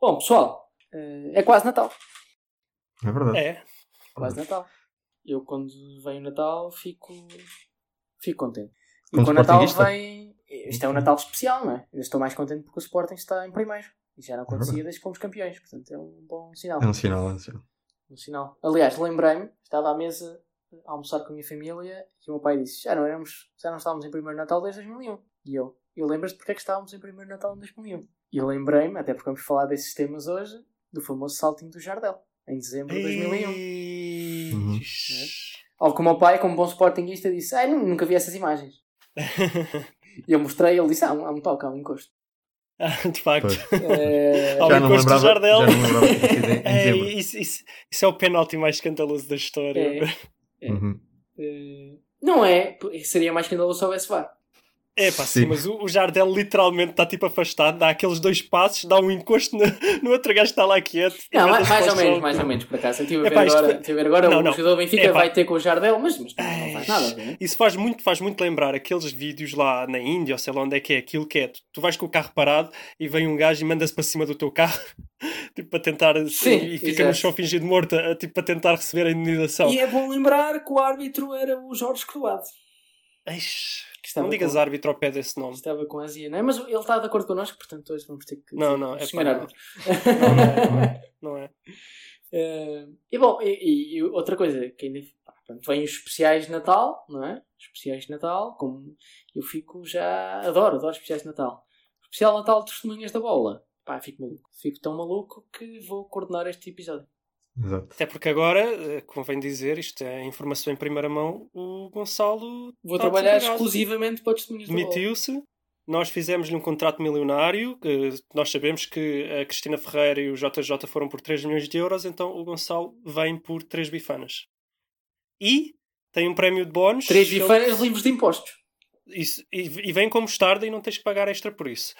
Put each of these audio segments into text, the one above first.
Bom, pessoal, eh, é quase Natal. É verdade. É. Quase Natal. Eu, quando vem o Natal, fico, fico contente. E Como com o Natal vem. Isto é um Natal especial, não é? Eu estou mais contente porque o Sporting está em primeiro. E já não acontecia verdade. desde que fomos campeões. Portanto, é um bom sinal. É um sinal, é um sinal. Um sinal. Aliás, lembrei-me, estava à mesa a almoçar com a minha família e o meu pai disse: Já não, éramos, já não estávamos em primeiro Natal desde 2001. E eu: Eu lembras-te porque é que estávamos em primeiro Natal em 2001? E eu lembrei-me, até porque vamos falar desses temas hoje, do famoso saltinho do Jardel, em dezembro de 2001. Ei. Uhum. Ou que o meu pai, como bom sportinguista, disse: Ai, nu- nunca vi essas imagens. E eu mostrei, ele disse: Ah, um- há um toque, há um encosto. Ah, de facto. Eh, Ao Já não encosto do lembrava- Jardel. já não lembrava É, isso, isso- isso é o penalti mais escandaloso da história. É. É. Uhum. eh, não é, seria mais escandaloso se houvesse VAR. É pá, sim, Sim. mas o, o Jardel literalmente está tipo afastado, dá aqueles dois passos, dá um encosto no, no outro gajo que está lá quieto. Não, e mais, mais ou menos, mais ou menos, por acaso. Eu estive a ver isto agora, agora Não, o não. jogador do Benfica Epá. vai ter com o Jardel, mas, mas não faz nada. Não é? Isso faz muito, faz muito lembrar aqueles vídeos lá na Índia, ou sei lá onde é que é aquilo que é. Tu, tu vais com o carro parado e vem um gajo e manda-se para cima do teu carro, tipo para tentar Sim, e fica no chão fingido morto, a- tipo para tentar receber a indenização. E é bom lembrar que o árbitro era o Jorge Croado. Que estava não digas com- árbitro ao pé desse nome. Estava com azia, não é? Mas ele está de acordo connosco, portanto hoje vamos ter que. Não, não, é pá, árbitro. Não, não é, não é, não é. Eh, e bom, e, e- e outra coisa que ainda. pá, pronto, vem os especiais de Natal, não é? Os especiais de Natal, como eu fico já. Adoro, adoro especiais de Natal. O especial Natal de Testemunhas da Bola. Pá, fico maluco. Fico tão maluco que vou coordenar este episódio. Exato. Até porque agora, eh, convém dizer, isto é informação em primeira mão, o Gonçalo Vou está trabalhar exclusivamente para Bola. Demitiu-se. Nós fizemos-lhe um contrato milionário. nós sabemos que a Cristina Ferreira e o JJ foram por 3 milhões de euros, então o Gonçalo vem por 3 bifanas. E tem um prémio de bónus. Três Ele- bifanas livres de impostos. Isso, e, e vem com mostarda e não tens que pagar extra por isso.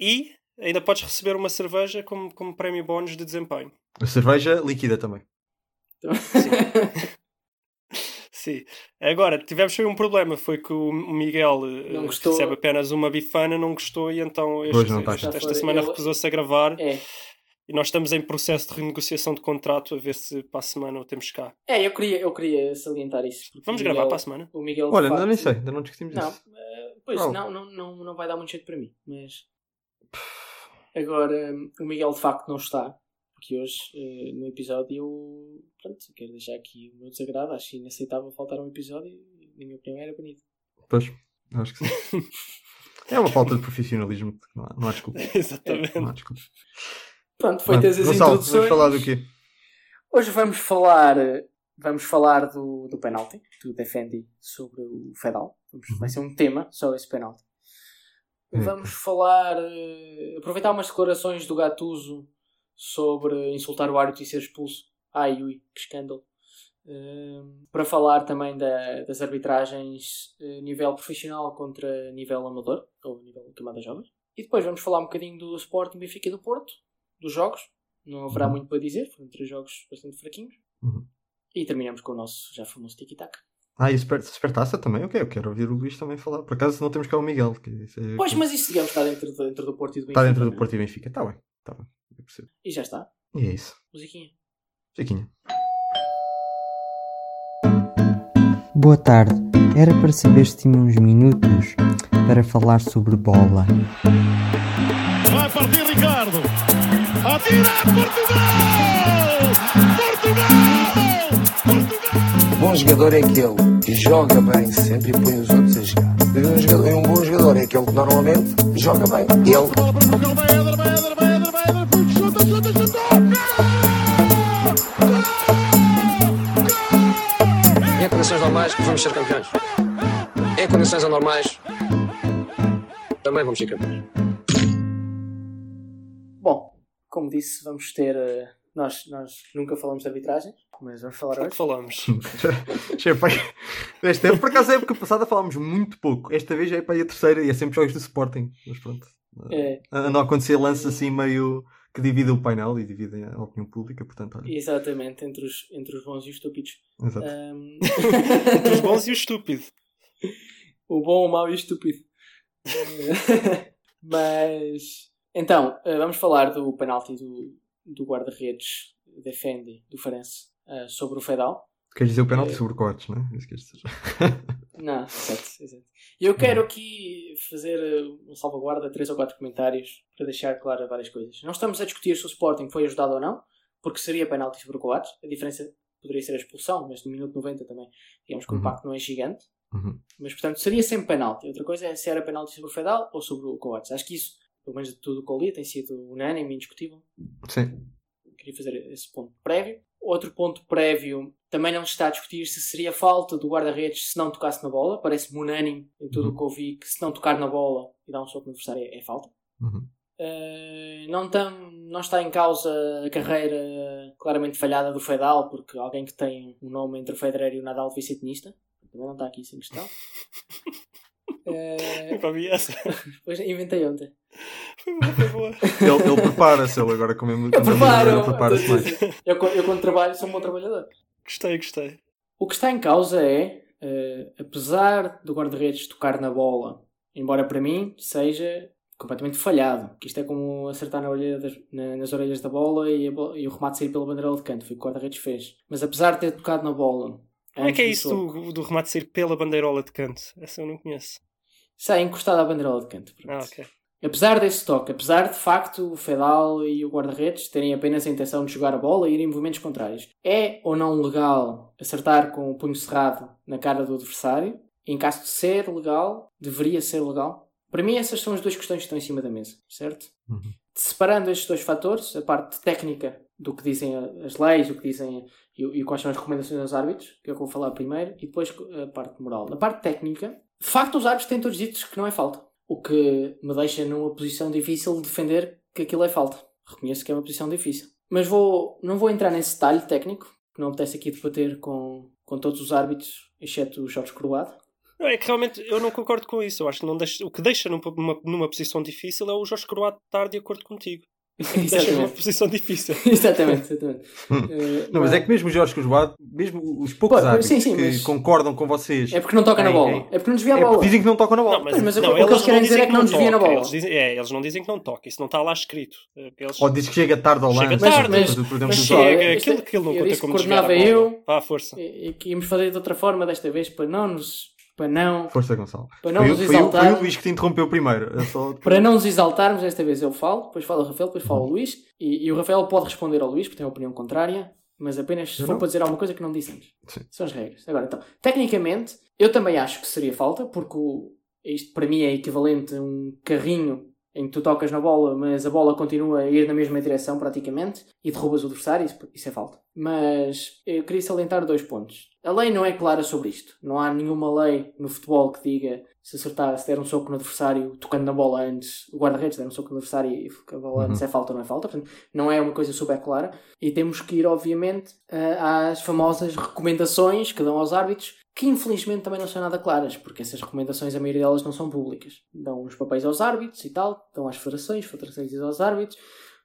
E ainda podes receber uma cerveja como, como prémio bónus de desempenho. A cerveja líquida também. Sim. Agora, tivemos foi um problema. Foi que o Miguel eh, Não gostou. recebe apenas uma bifana, não gostou e então este- não está esta, semana recusou-se a gravar. É. E nós estamos em processo de renegociação de contrato a ver se para a semana o temos cá. É, eu queria, eu queria salientar isso. Vamos o gravar Miguel- para a semana? O Miguel, Olha, ainda facto- nem sei, ainda não discutimos Não, isso. eh, pois Oh. não, não, não, não vai dar muito jeito para mim. Mas agora o Miguel de facto não está. Porque hoje eh, no episódio eu pronto, quero deixar aqui o meu desagrado. Acho inaceitável faltar um episódio e na minha opinião era bonito. Pois, acho que sim. é uma falta de profissionalismo. Não há, não há desculpa. Exatamente. Não há desculpa. Pronto, feitas Pronto, as Gonçalo, introduções. vamos falar do quê? Hoje vamos falar, vamos falar do, do penalti, do Defendi sobre o Fedal. Vamos- Uhum. Vai ser um tema só esse penalti. Hum. Vamos falar, eh, aproveitar umas declarações do Gattuso sobre insultar o árbitro e ser expulso. Ai, ui, que escândalo. Eh, para falar também da- das arbitragens eh, nível profissional contra nível amador, ou nível camada jovens. E depois vamos falar um bocadinho do Sporting Benfica e do Porto, dos jogos. Não haverá Uhum. muito para dizer, foram três jogos bastante fraquinhos. Uhum. E terminamos com o nosso já famoso tiki-taka. Ah, e super, supertaça também? Ok, eu quero ouvir o Luís também falar. Por acaso não temos cá o Miguel. Que isso é- Pois, mas isso digamos está dentro do, dentro do Porto e do Benfica. Está dentro do não é? Porto e Benfica. Está bem, está bem. Eu percebo. E já está. E é isso. Musiquinha. Chiquinha. Boa tarde. Era para saber se tinha uns minutos para falar sobre bola. Vai partir Ricardo. Atira Portugal! Portugal! Bom jogador é aquele que joga bem sempre e põe os outros a jogar. E um, jogador- e um bom jogador é aquele que normalmente joga bem. Ele! Em condições normais vamos ser campeões. Em condições anormais também vamos ser campeões. Bom, como disse, vamos ter. eh, nós, nós nunca falamos de arbitragem, mas vamos falar que hoje. falamos? Já é época, por acaso, a época passada falámos muito pouco. Esta vez já é para a terceira e é sempre jogos do Sporting. Mas pronto. É, Andam a acontecer lances assim meio que dividem o painel e dividem a opinião pública. Portanto, olha. exatamente, entre os, entre os bons e os estúpidos. Exato. Ahm, Entre os bons e o estúpido. o bom, o mau e o estúpido. Mas Então, eh, vamos falar do penalti do, do guarda-redes Defendi, do Farense, eh, sobre o Fedal. Queres dizer o penalti sobre Coates, não é? Não, exato, exato. Eu quero aqui fazer eh, uma salvaguarda, três ou quatro comentários, para deixar claro várias coisas. Não estamos a discutir se o Sporting foi ajudado ou não, porque seria penalti sobre o Coates. A diferença poderia ser a expulsão, mas no minuto 90 também, digamos que o Uhum. impacto não é gigante. Uhum. Mas, portanto, seria sempre penalti. Outra coisa é se era penalti sobre o Fedal ou sobre o Coates. Acho que isso, pelo menos de tudo o que eu li, tem sido unânime e indiscutível. Sim. Queria fazer esse ponto prévio. Outro ponto prévio, também não se está a discutir se seria falta do guarda-redes se não tocasse na bola. Parece-me unânime em tudo o que eu vi que se não tocar na bola e dar um soco no adversário é, é falta. Uhum. Uh, não, tam, não está em causa a carreira claramente falhada do Fedal, porque alguém que tem um nome entre o Federer e o Nadal ser tenista. Também não está aqui sem questão. Uh, ouvi essa. Pois inventei ontem. Foi boa, foi boa. Ele, ele prepara-se, ele agora como muito. Eu preparo! Ele prepara-se mais. Eu, quando- eu quando trabalho sou um bom trabalhador. Gostei, gostei. O que está em causa é, eh, apesar do guarda-redes tocar na bola, embora para mim seja completamente falhado, que isto é como acertar na orelha das- na- nas orelhas da bola e, e o remate sair pela bandeira de canto, foi o que o guarda-redes fez. Mas apesar de ter tocado na bola... Como é que é isso do, do remate sair pela bandeirola de canto? Essa eu não conheço. Isso é encostado à bandeira de canto. pronto. Ah, ok. Apesar desse toque, apesar de facto o Fedal e o guarda-redes terem apenas a intenção de jogar a bola e ir em movimentos contrários, é ou não legal acertar com o punho cerrado na cara do adversário? Em caso de ser legal, deveria ser legal? Para mim, essas são as duas questões que estão em cima da mesa, certo? Uhum. Separando estes dois fatores, a parte técnica do que dizem as leis, o que dizem e, e quais são as recomendações aos árbitros, que é o que eu vou falar primeiro, e depois a parte moral. Na parte técnica, de facto, os árbitros têm todos dito que não é falta. O que me deixa numa posição difícil de defender que aquilo é falta. Reconheço que é uma posição difícil. Mas vou, não vou entrar nesse detalhe técnico, que não me apetece aqui debater com, com todos os árbitros, exceto o Jorge Croado. É que realmente eu não concordo com isso. Eu acho que não o que deixa numa, numa, numa posição difícil é o Jorge Croato estar de acordo contigo. Numa exatamente. posição difícil. exatamente, exatamente. Eh, Não, mas é que mesmo o Jorge Cusbado, mesmo os poucos Pô, árbitros sim, sim, que mas- concordam com vocês, É porque não toca na bola. ei. É porque não desvia a é bola. dizem que não tocam na bola. Não, mas, Pois, mas o- não, o que eles eles querem não dizer é que não desvia na toca. bola. Eles, dizem, é, eles não dizem que não toca. Isso não está lá escrito. Eh, Eles... Ou diz que chega tarde ao Chega lance. tarde, mas- exemplo, mas os chega. Chega, aquilo, aquilo não eu conta como desviar a bola. eu. Vá, à força. E, e que íamos fazer de outra forma desta vez para não nos. Para não, Força, Gonçalo. para não Foi, nos foi, o- foi o. Luís que te interrompeu primeiro. Eu só... Para não nos exaltarmos, desta vez eu falo, depois fala o Rafael, depois fala o Luís. E, e o Rafael pode responder ao Luís, porque tem uma opinião contrária, mas apenas se for não. para dizer alguma coisa que não disse antes. Sim. São as regras. Agora então, tecnicamente, eu também acho que seria falta, porque o- isto para mim é equivalente a um carrinho em que tu tocas na bola, mas a bola continua a ir na mesma direção praticamente e derrubas o adversário, isso, isso é falta. Mas eu queria salientar dois pontos. A lei não é clara sobre isto. Não há nenhuma lei no futebol que diga se acertar, se der um soco no adversário tocando na bola antes, o guarda-redes der um soco no adversário e a bola Uhum. antes é falta ou não é falta. Portanto, não é uma coisa super clara. E temos que ir, obviamente, a- às famosas recomendações que dão aos árbitros, que infelizmente também não são nada claras, porque essas recomendações, a maioria delas não são públicas. Dão os papéis aos árbitros e tal, dão às federações, federações dizem aos árbitros.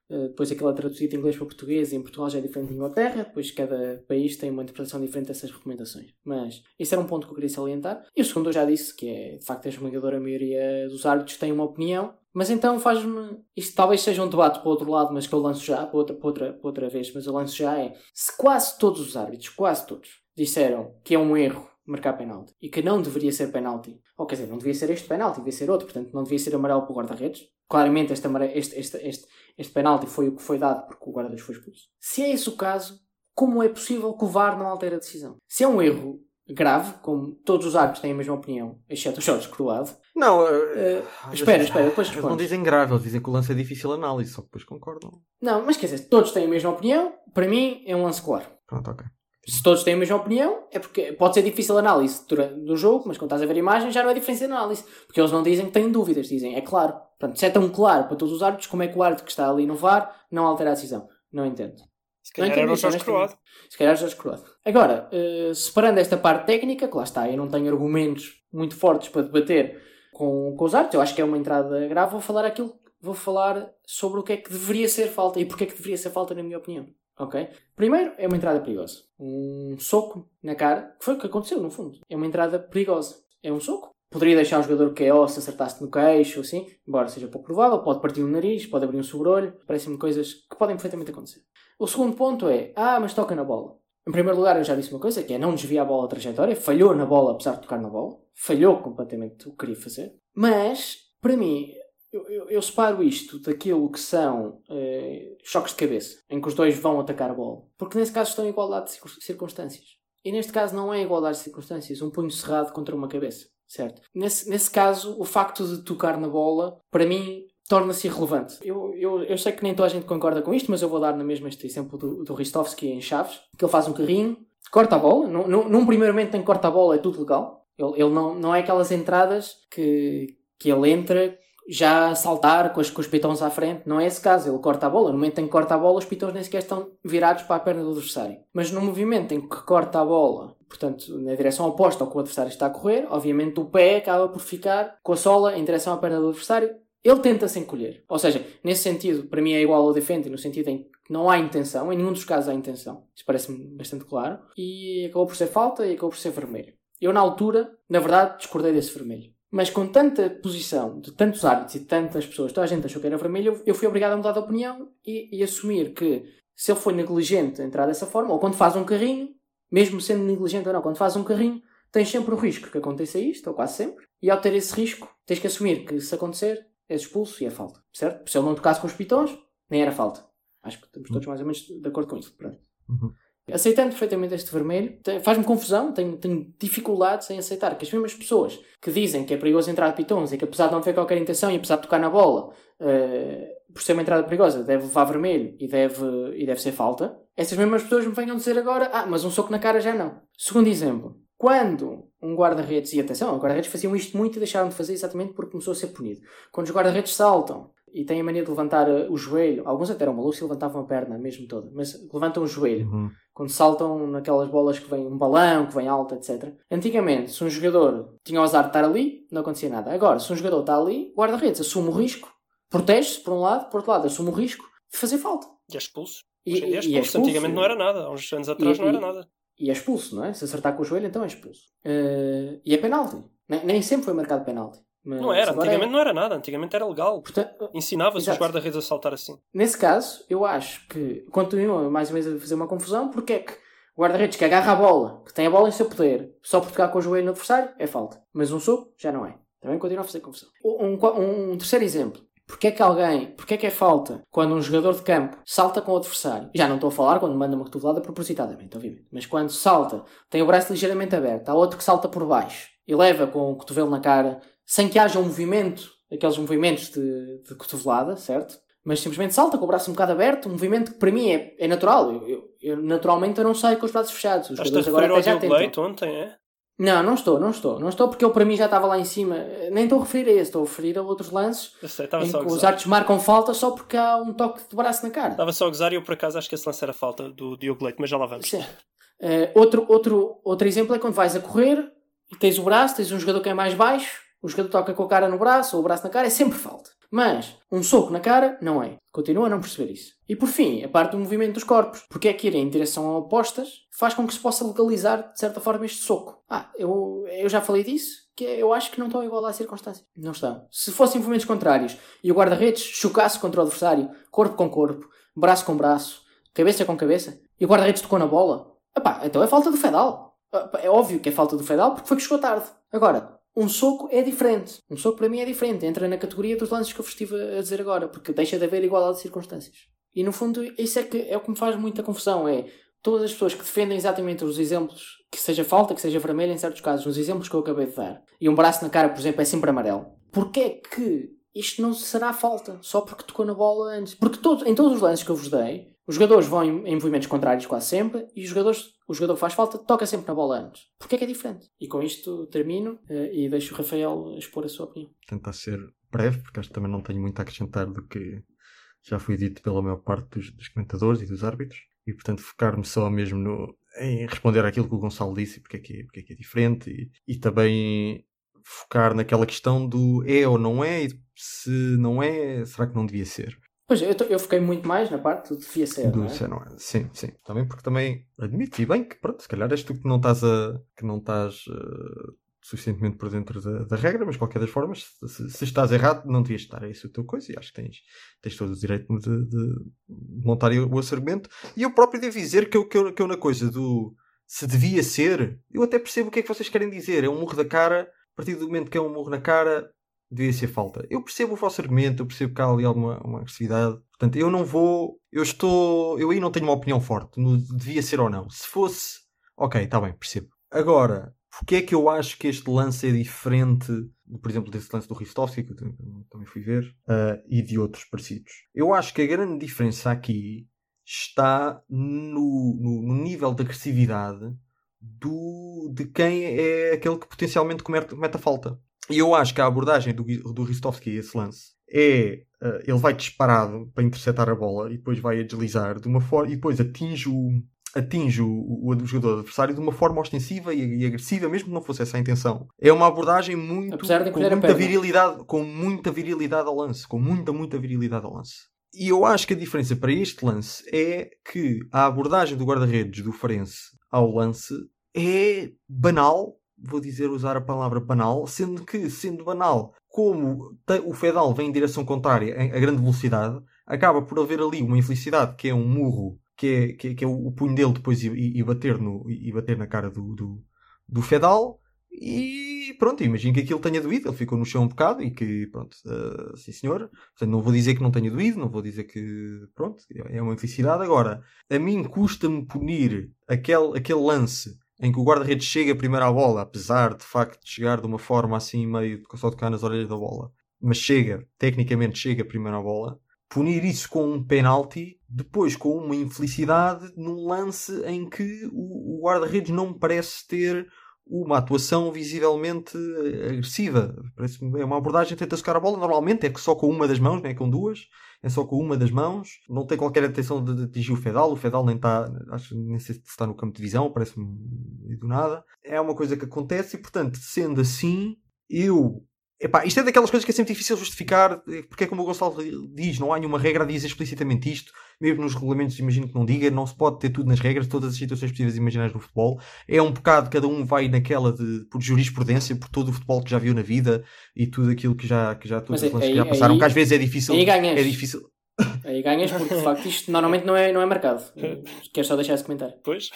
Uh, depois aquilo é traduzido de inglês para português e em Portugal já é diferente de Inglaterra. Depois cada país tem uma interpretação diferente dessas recomendações. Mas isso era um ponto que eu queria salientar. E o segundo eu já disse, que é de facto a esmagadora maioria dos árbitros tem uma opinião. Mas então faz-me. Isto talvez seja um debate para o outro lado, mas que eu lanço já, para outra, para outra, para outra vez, mas eu lanço já é. Se quase todos os árbitros, quase todos, disseram que é um erro marcar penalti e que não deveria ser penalti, ou quer dizer, não devia ser este penalti, devia ser outro, portanto não devia ser amarelo para o guarda-redes. Claramente este, este, este, este, este penalti foi o que foi dado porque o guarda-redes foi expulso. Se é esse o caso, como é possível que o VAR não altere a decisão? Se é um erro grave, como todos os árbitros têm a mesma opinião, exceto o Jorge Croado, Não, eh, ah, espera, espera, depois Eles não dizem grave, eles dizem que o lance é difícil análise, só que depois concordam. Não, mas quer dizer, todos têm a mesma opinião, para mim é um lance claro. Pronto, ok. Se todos têm a mesma opinião, é porque pode ser difícil a análise durante do jogo, mas quando estás a ver a imagem já não é diferença de análise. Porque eles não dizem que têm dúvidas, dizem é claro. Portanto, se é tão claro para todos os árbitros, como é que o árbitro que está ali no VAR não altera a decisão? Não entendo. Se calhar era o Jorge. Croado. Se calhar já escroto. Agora, eh, separando esta parte técnica, que lá está, eu não tenho argumentos muito fortes para debater com, com os árbitros, eu acho que é uma entrada grave, vou falar aquilo, vou falar sobre o que é que deveria ser falta e porque é que deveria ser falta, na minha opinião. Ok? Primeiro, é uma entrada perigosa. Um soco na cara, que foi o que aconteceu, no fundo. É uma entrada perigosa. É um soco, poderia deixar um jogador KO se acertasse no queixo, assim, embora seja pouco provável, pode partir um nariz, pode abrir um sobrolho, parecem-me coisas que podem perfeitamente acontecer. O segundo ponto é, ah, mas toca na bola. Em primeiro lugar, eu já disse uma coisa, que é não desviar a bola da trajetória, falhou na bola apesar de tocar na bola, falhou completamente o que queria fazer, mas, para mim, eu, eu, separo isto daquilo que são eh, choques de cabeça, em que os dois vão atacar a bola, porque nesse caso estão em igualdade de circun- circunstâncias. E neste caso não é igualdade de circunstâncias, um punho cerrado contra uma cabeça, certo? Nesse, nesse caso, o facto de tocar na bola, para mim, torna-se irrelevante. Eu, eu, eu sei que nem toda a gente concorda com isto, mas eu vou dar na mesma este exemplo do, do Ristovski em Chaves, que ele faz um carrinho, corta a bola, num, num primeiro momento em que corta a bola é tudo legal. Ele, ele não, não é aquelas entradas que, que ele entra já saltar com, as, com os à frente. Não é esse caso. Ele corta a bola. No momento em que corta a bola, os pitões nem sequer estão virados para a perna do adversário. Mas no movimento em que corta a bola, portanto, na direção oposta ao que o adversário está a correr, obviamente o pé acaba por ficar com a sola em direção à perna do adversário. Ele tenta se encolher. Ou seja, nesse sentido, para mim é igual ao defende, no sentido em que não há intenção, em nenhum dos casos há intenção. Isso parece-me bastante claro. E acabou por ser falta e acabou por ser vermelho. Eu, na altura, na verdade, discordei desse vermelho. Mas com tanta posição de tantos árbitros e tantas pessoas, toda a gente achou que era vermelho, eu- fui obrigado a mudar de opinião e, e assumir que se ele foi negligente a entrar dessa forma, ou quando faz um carrinho, mesmo sendo negligente ou não, quando faz um carrinho, tens sempre o risco que aconteça isto, ou quase sempre, e ao ter esse risco, tens que assumir que se acontecer, és expulso e é falta, certo? Se ele não tocasse com os pitões, nem era falta. Acho que estamos todos mais ou menos de acordo com isso. Pronto. Uhum. Aceitando perfeitamente este vermelho, faz-me confusão, tenho, tenho dificuldades em aceitar que as mesmas pessoas que dizem que é perigoso entrar de pitons e que apesar de não ter qualquer intenção e apesar de tocar na bola, eh, por ser uma entrada perigosa, deve levar vermelho e deve, e deve ser falta, essas mesmas pessoas me venham dizer agora, ah, mas um soco na cara já não. Segundo exemplo, quando um guarda-redes, e atenção, os guarda-redes faziam isto muito e deixaram de fazer exatamente porque começou a ser punido. Quando os guarda-redes saltam e têm a mania de levantar eh, o joelho, alguns até eram malucos e levantavam a perna mesmo toda, mas levantam o joelho Uhum. quando saltam naquelas bolas que vem um balão, que vem alta, etc. Antigamente, se um jogador tinha o azar de estar ali, não acontecia nada. Agora, se um jogador está ali, guarda-redes assume o risco, protege-se por um lado, por outro lado, assume o risco de fazer falta. E é expulso. E, em dia é e- e é expulso. expulso. Antigamente não era nada. Há uns anos atrás E- não era e- nada. E é expulso, não é? Se acertar com o joelho, então é expulso. Eh, e é penalti. Nem, nem sempre foi marcado penalti. Mas Não era. agora Antigamente é. não era nada. Antigamente era legal. Portanto, Ensinava-se os guarda-redes a saltar assim. Nesse caso, eu acho que continua mais ou menos a fazer uma confusão, porque é que o guarda-redes que agarra a bola, que tem a bola em seu poder, só por tocar com o joelho no adversário, é falta. Mas um soco, já não é. Também continua a fazer confusão. Um, qua- um terceiro exemplo. Porquê é que alguém, porquê é que é falta quando um jogador de campo salta com o adversário? Já não estou a falar quando manda uma cotovelada propositadamente, obviamente. Mas quando salta, tem o braço ligeiramente aberto, há outro que salta por baixo e leva com o cotovelo na cara, sem que haja um movimento, aqueles movimentos de, de cotovelada, certo? Mas simplesmente salta com o braço um bocado aberto, um movimento que para mim é, é natural. Eu, eu- eu, naturalmente eu não saio com os braços fechados. Os a jogadores agora até já tentam. Ontem, é? Não, não estou, não estou. Não estou porque ele para mim já estava lá em cima. Nem estou a referir a esse, estou a referir a outros lances Eu sei, estava em só a que os árbitros marcam falta só porque há um toque de braço na cara. Estava só a gozar e eu por acaso acho que esse lance era falta do Diogo Leite, mas já lá vamos. Sim. Eh, outro, outro, outro exemplo é quando vais a correr e tens o braço, tens um jogador que é mais baixo, o jogador toca com a cara no braço ou o braço na cara, é sempre falta. Mas um soco na cara não é. Continua a não perceber isso. E por fim, a parte do movimento dos corpos. Porque é que ir em direção opostas faz com que se possa legalizar de certa forma este soco. Ah, eu, eu já falei disso, que eu acho que não estão a igualar as circunstâncias. Não estão. Se fossem movimentos contrários e o guarda-redes chocasse contra o adversário, corpo com corpo, braço com braço, cabeça com cabeça, e o guarda-redes tocou na bola, epá, então é falta do Fedal. Epá, É óbvio que é falta do Fedal porque foi que chegou tarde. Agora, um soco é diferente. Um soco para mim é diferente. Entra na categoria dos lances que eu vos estive a dizer agora, porque deixa de haver igualdade de circunstâncias. E no fundo, isso é, que, é o que me faz muita confusão. É todas as pessoas que defendem exatamente os exemplos, que seja falta, que seja vermelho em certos casos, os exemplos que eu acabei de dar, e um braço na cara, por exemplo, é sempre amarelo. Porquê é que isto não será falta? Só porque tocou na bola antes? Porque todo, em todos os lances que eu vos dei, os jogadores vão em, movimentos contrários quase sempre, e os jogadores, o jogador que faz falta toca sempre na bola antes. Porquê é que é diferente? E com isto termino eh, e deixo o Rafael expor a sua opinião. Tentar ser breve, porque acho que também não tenho muito a acrescentar do que já foi dito pela maior parte dos, dos comentadores e dos árbitros. E portanto focar-me só mesmo no, em responder àquilo que o Gonçalo disse, porque é que é, porque é, que é diferente, e, e também focar naquela questão do é ou não é, e se não é, será que não devia ser? Pois, eu, eu fiquei muito mais na parte do devia ser, do não é? é. Sim, sim. Também porque também admito, e bem, que pronto, se calhar és tu que não estás a. que não estás. eh, suficientemente por dentro da, da regra, mas de qualquer das formas, se, se estás errado, não devias estar. É isso a tua coisa e acho que tens, tens todo o direito de, de montar o esse argumento. E eu próprio devo dizer que eu, que, eu, que eu na coisa do se devia ser, eu até percebo o que é que vocês querem dizer. É um murro da cara, a partir do momento que é um murro na cara, devia ser falta. Eu percebo o vosso argumento, eu percebo que há ali alguma uma agressividade. Portanto, eu não vou. Eu estou. Eu aí não tenho uma opinião forte. No, devia ser ou não. Se fosse. Ok, está bem, percebo. Agora, porque é que eu acho que este lance é diferente, por exemplo, desse lance do Ristovski, que eu também fui ver, uh, e de outros parecidos? Eu acho que a grande diferença aqui está no, no, no nível de agressividade do, de quem é aquele que potencialmente comete, comete a falta. E eu acho que a abordagem do, do Ristovski a esse lance é uh, ele vai disparado para interceptar a bola e depois vai a deslizar de uma forma e depois atinge o, atinge o, o, jogador adversário de uma forma ostensiva e, e, agressiva, mesmo que não fosse essa a intenção. É uma abordagem muito com muita virilidade, com muita virilidade ao lance, com muita muita virilidade ao lance. E eu acho que a diferença para este lance é que a abordagem do guarda-redes do Farense ao lance é banal, vou dizer usar a palavra banal, sendo que, sendo banal, como o Fedal vem em direção contrária a grande velocidade, acaba por haver ali uma infelicidade que é um murro que é, que é, que é o, punho dele depois e, e, bater, no, e bater na cara do, do, do Fedal. E pronto, imagino que aquilo tenha doído. Ele ficou no chão um bocado e que, pronto, uh, sim senhor. Portanto, não vou dizer que não tenha doído, não vou dizer que, pronto, é uma infelicidade. Agora, a mim custa-me punir aquele, aquele lance em que o guarda-redes chega primeiro à bola, apesar de facto de chegar de uma forma assim meio só tocar nas orelhas da bola, mas chega, tecnicamente chega primeiro à bola. Punir isso com um penalti, depois com uma infelicidade num lance em que o, o guarda-redes não parece ter uma atuação visivelmente agressiva. Parece é uma abordagem tenta tocar a bola. Normalmente é que só com uma das mãos, não é com duas. É só com uma das mãos. Não tem qualquer intenção de atingir o Fedal. O Fedal nem está, acho, nem sei se está no campo de visão, parece-me do nada. É uma coisa que acontece e, portanto, sendo assim, eu Epá, isto é daquelas coisas que é sempre difícil justificar, eh, porque é como o Gonçalo diz, não há nenhuma regra a dizer explicitamente isto, mesmo nos regulamentos imagino que não diga, não se pode ter tudo nas regras, todas as situações possíveis imaginárias no futebol. É um bocado, cada um vai naquela de, por jurisprudência, por todo o futebol que já viu na vida e tudo aquilo que já, que já, todos os que já passaram, aí, que às vezes é difícil. Aí ganhas. É difícil. Aí ganhas porque de facto isto normalmente não é, não é marcado. Queres só deixar esse comentário? Pois.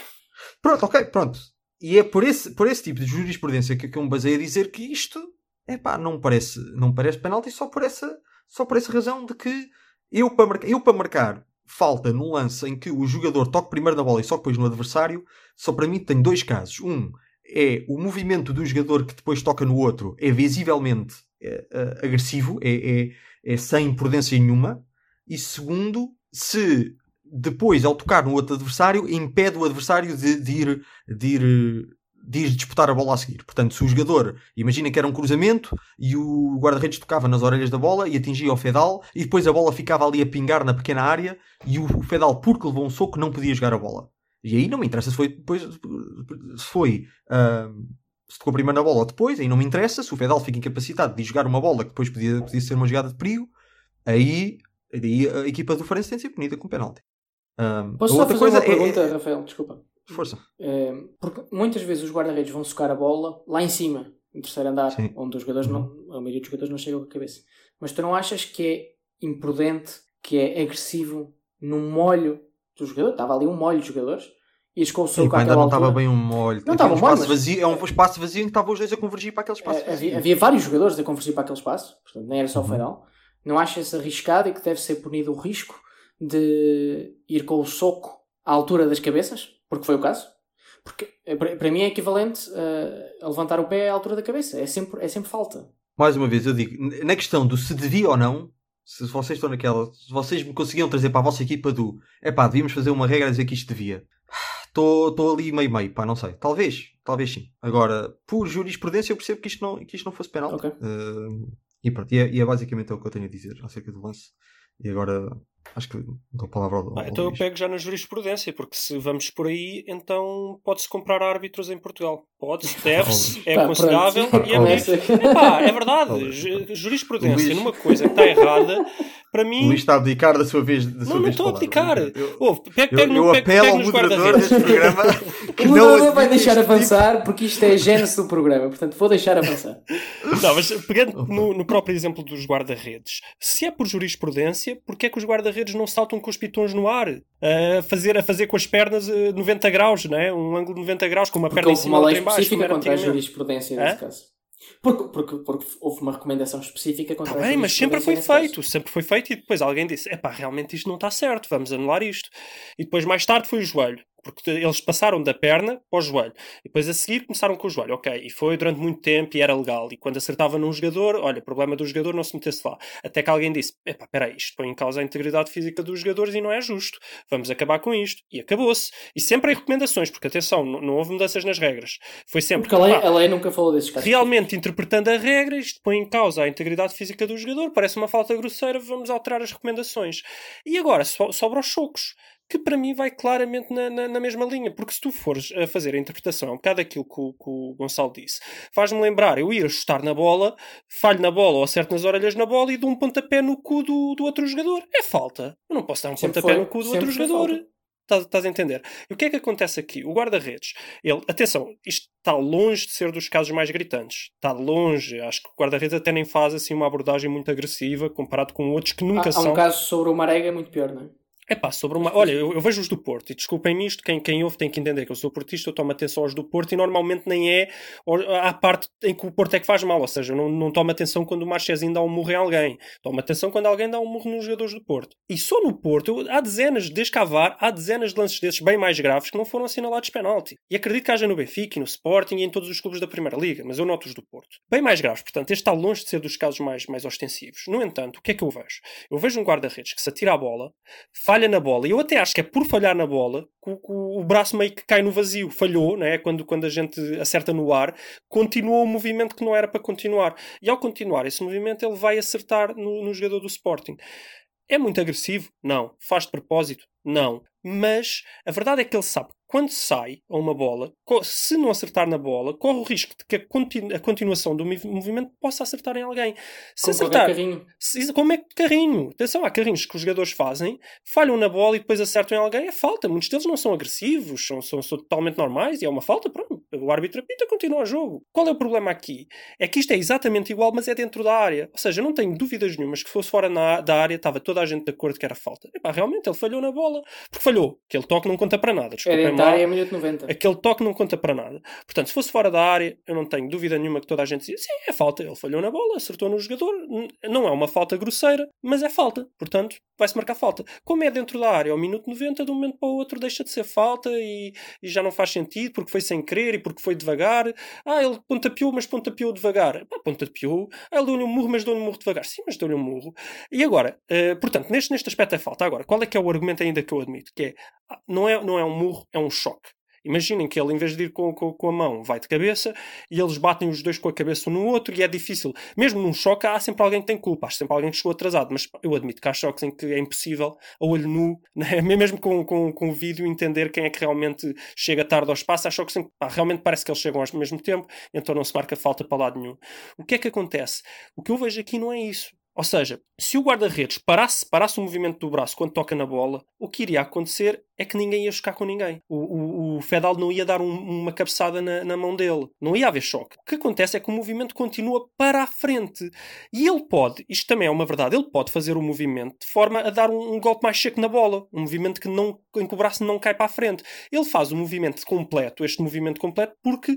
Pronto, ok, pronto. E é por esse, por esse tipo de jurisprudência que, que eu me baseio a dizer que isto é pá, não parece, não parece penalti só por essa, só por essa razão de que eu para, marcar, eu para marcar falta num lance em que o jogador toca primeiro na bola e só depois no adversário, só para mim tem dois casos. Um é o movimento do jogador que depois toca no outro é visivelmente é, é, agressivo, é, é, é sem prudência nenhuma. E segundo, se depois, ao tocar no outro adversário, impede o adversário de, de ir, de ir de disputar a bola a seguir. Portanto, se o jogador, imagina que era um cruzamento e o guarda-redes tocava nas orelhas da bola e atingia o Fedal e depois a bola ficava ali a pingar na pequena área e o Fedal, porque levou um soco, não podia jogar a bola. E aí não me interessa se foi depois, se foi, uh, se tocou primeiro na bola ou depois, aí não me interessa. Se o Fedal fica incapacitado de jogar uma bola que depois podia, podia ser uma jogada de perigo, aí, aí a equipa do Farense tem de ser punida com penalti. Um, Posso só fazer coisa uma é- pergunta, é, Rafael? Desculpa. Força. É, porque muitas vezes os guarda-redes vão socar a bola lá em cima, no terceiro andar, Sim. onde os jogadores não, uhum. a maioria dos jogadores não chegam com a cabeça. Mas tu não achas que é imprudente, que é agressivo no molho do jogador? Estava ali um molho de jogadores e com o soco ainda não estava bem um molho. Não estava um molho, mas... vazio, É um espaço vazio em que estavam os dois a convergir para aquele espaço. É, havia, havia, vários jogadores a convergir para aquele espaço, portanto, nem era só o uhum. Não achas arriscado e que deve ser punido o risco de ir com o soco à altura das cabeças? Porque foi o caso? Porque eh, para mim é equivalente uh, a levantar o pé à altura da cabeça. É sempre, é sempre falta. Mais uma vez, eu digo, na questão do se devia ou não, se vocês estão naquela, se vocês me conseguiam trazer para a vossa equipa do é pá, devíamos fazer uma regra a dizer que isto devia. Estou ali meio meio, pá, não sei. Talvez, talvez sim. Agora, por jurisprudência, eu percebo que isto não, que isto não fosse penal. Okay. Uh, e pronto, e é, e é basicamente o que eu tenho a dizer acerca do lance. E agora Acho que dou a palavra ao, ah, Então eu pego já na jurisprudência, porque se vamos por aí, então pode-se comprar árbitros em Portugal. Pode-se, deve-se, é aconselhável e é, pá, é verdade. Jurisprudência numa coisa que está errada, para O mim. Luís está a abdicar da sua vez. Da sua Não, não estou a abdicar. Eu, pega, eu, eu apelo ao nos moderador guarda-redes. deste programa que O não moderador vai deixar tipo- avançar porque isto é a gênese do programa, portanto vou deixar avançar. Não, mas pegando no, no próprio exemplo dos guarda-redes, se é por jurisprudência, porque é que os guarda-redes não saltam com os pitões no ar? A fazer, a fazer com as pernas eh, 90 graus, não é? Um ângulo de 90 graus, com uma Porque perna em cima uma lei outra em baixo, como contra a jurisprudência nesse caso. Porque, porque, porque houve uma recomendação específica contra Está a Tá bem, mas sempre foi feito, sempre foi feito e depois alguém disse: epá, realmente isto não está certo, vamos anular isto. E depois mais tarde foi o joelho, porque eles passaram da perna para o joelho. E depois a seguir começaram com o joelho, ok. E foi durante muito tempo e era legal. E quando acertava num jogador, olha, problema do jogador não se metesse lá. Até que alguém disse: epá, peraí, isto põe em causa a integridade física dos jogadores e não é justo. Vamos acabar com isto. E acabou-se. E sempre em recomendações, porque atenção, não, não houve mudanças nas regras. Foi sempre. Porque a lei, "Pá, a lei nunca falou desses casos. Realmente, interpretando a regra, isto põe em causa a integridade física do jogador, parece uma falta grosseira, vamos alterar as recomendações. E agora so, sobra os chocos, que para mim vai claramente na, na, na mesma linha, porque se tu fores a fazer a interpretação, é um bocado aquilo que o, que o Gonçalo disse, faz-me lembrar eu ir a chutar na bola, falho na bola ou acerto nas orelhas na bola e dou um pontapé no cu do, do outro jogador. É falta. Eu não posso dar um Sempre pontapé foi. no cu do outro jogador. falta. Estás, estás a entender? E o que é que acontece aqui? O guarda-redes, ele, atenção, isto está longe de ser dos casos mais gritantes. Está longe. Acho que o guarda-redes até nem faz assim uma abordagem muito agressiva comparado com outros que nunca Há, há são. um caso sobre o Marega muito pior, não é? É pá, sobre uma. Olha, eu, eu vejo os do Porto, e desculpem-me isto, quem, quem ouve tem que entender que eu sou portista, eu tomo atenção aos do Porto, e normalmente nem é à parte em que o Porto é que faz mal, ou seja, eu não, não tomo atenção quando o Marchezinho dá um murro em alguém, tomo atenção quando alguém dá um murro nos jogadores do Porto. E só no Porto, eu- há dezenas, desde Cavar, há dezenas de lances desses bem mais graves que não foram assinalados penalti. E acredito que haja no Benfica, no Sporting e em todos os clubes da Primeira Liga, mas eu noto os do Porto. Bem mais graves, portanto, este está longe de ser dos casos mais, mais ostensivos. No entanto, o que é que eu vejo? Eu vejo um guarda-redes que se atira à bola, falha na bola, e eu até acho que é por falhar na bola que o, o braço meio que cai no vazio. Falhou, né? quando, quando a gente acerta no ar, continuou o movimento que não era para continuar. E ao continuar esse movimento, ele vai acertar no, no jogador do Sporting. É muito agressivo? Não. Faz de propósito? Não. Mas a verdade é que ele sabe quando sai a uma bola, se não acertar na bola, corre o risco de que a, continu- a continuação do mov- movimento possa acertar em alguém. Se Com qualquer acertar, carrinho. se- como é que carrinho? Atenção, há carrinhos que os jogadores fazem, falham na bola e depois acertam em alguém, é falta. Muitos deles não são agressivos, são, são, são totalmente normais e é uma falta, pronto. O árbitro apita continua o jogo. Qual é o problema aqui? É que isto é exatamente igual, mas é dentro da área. Ou seja, não tenho dúvidas nenhumas que se fosse fora na- da área, estava toda a gente de acordo que era falta. Epá, realmente, ele falhou na bola. Porque falhou. Aquele toque não conta para nada. É Desculpem dentro da área, é minuto 90. Aquele toque não conta para nada. Portanto, se fosse fora da área, eu não tenho dúvida nenhuma que toda a gente dizia: sim, é falta. Ele falhou na bola, acertou no jogador. Não é uma falta grosseira, mas é falta. Portanto, vai-se marcar falta. Como é dentro da área, ao minuto 90, de um momento para o outro, deixa de ser falta e, e já não faz sentido porque foi sem querer e porque foi devagar. Ah, ele pontapeou, mas pontapeou devagar. Pá, pontapeou. Ah, ele deu-lhe um murro, mas deu-lhe um murro devagar. Sim, mas deu-lhe um murro. E agora, eh, portanto, neste, neste aspecto é falta. Agora, qual é que é o argumento ainda que eu admito? Que é, ah, não é, não é um murro, é um choque. Imaginem que ele, em vez de ir com, com, com a mão, vai de cabeça e eles batem os dois com a cabeça um no outro e é difícil. Mesmo num choque, há sempre alguém que tem culpa, há sempre alguém que chegou atrasado. Mas eu admito que há choques em que é impossível, a olho nu, né? mesmo com, com, com o vídeo, entender quem é que realmente chega tarde ao espaço. Há choques em que pá, realmente parece que eles chegam ao mesmo tempo, então não se marca falta para lado nenhum. O que é que acontece? O que eu vejo aqui não é isso. Ou seja, se o guarda-redes parasse, parasse o movimento do braço quando toca na bola, o que iria acontecer é que ninguém ia chocar com ninguém. O, o, o Fedal não ia dar um- uma cabeçada na, na mão dele. Não ia haver choque. O que acontece é que o movimento continua para a frente. E ele pode, isto também é uma verdade, ele pode fazer o movimento de forma a dar um, um golpe mais seco na bola. Um movimento que não, em que o braço não cai para a frente. Ele faz o movimento completo, este movimento completo, porque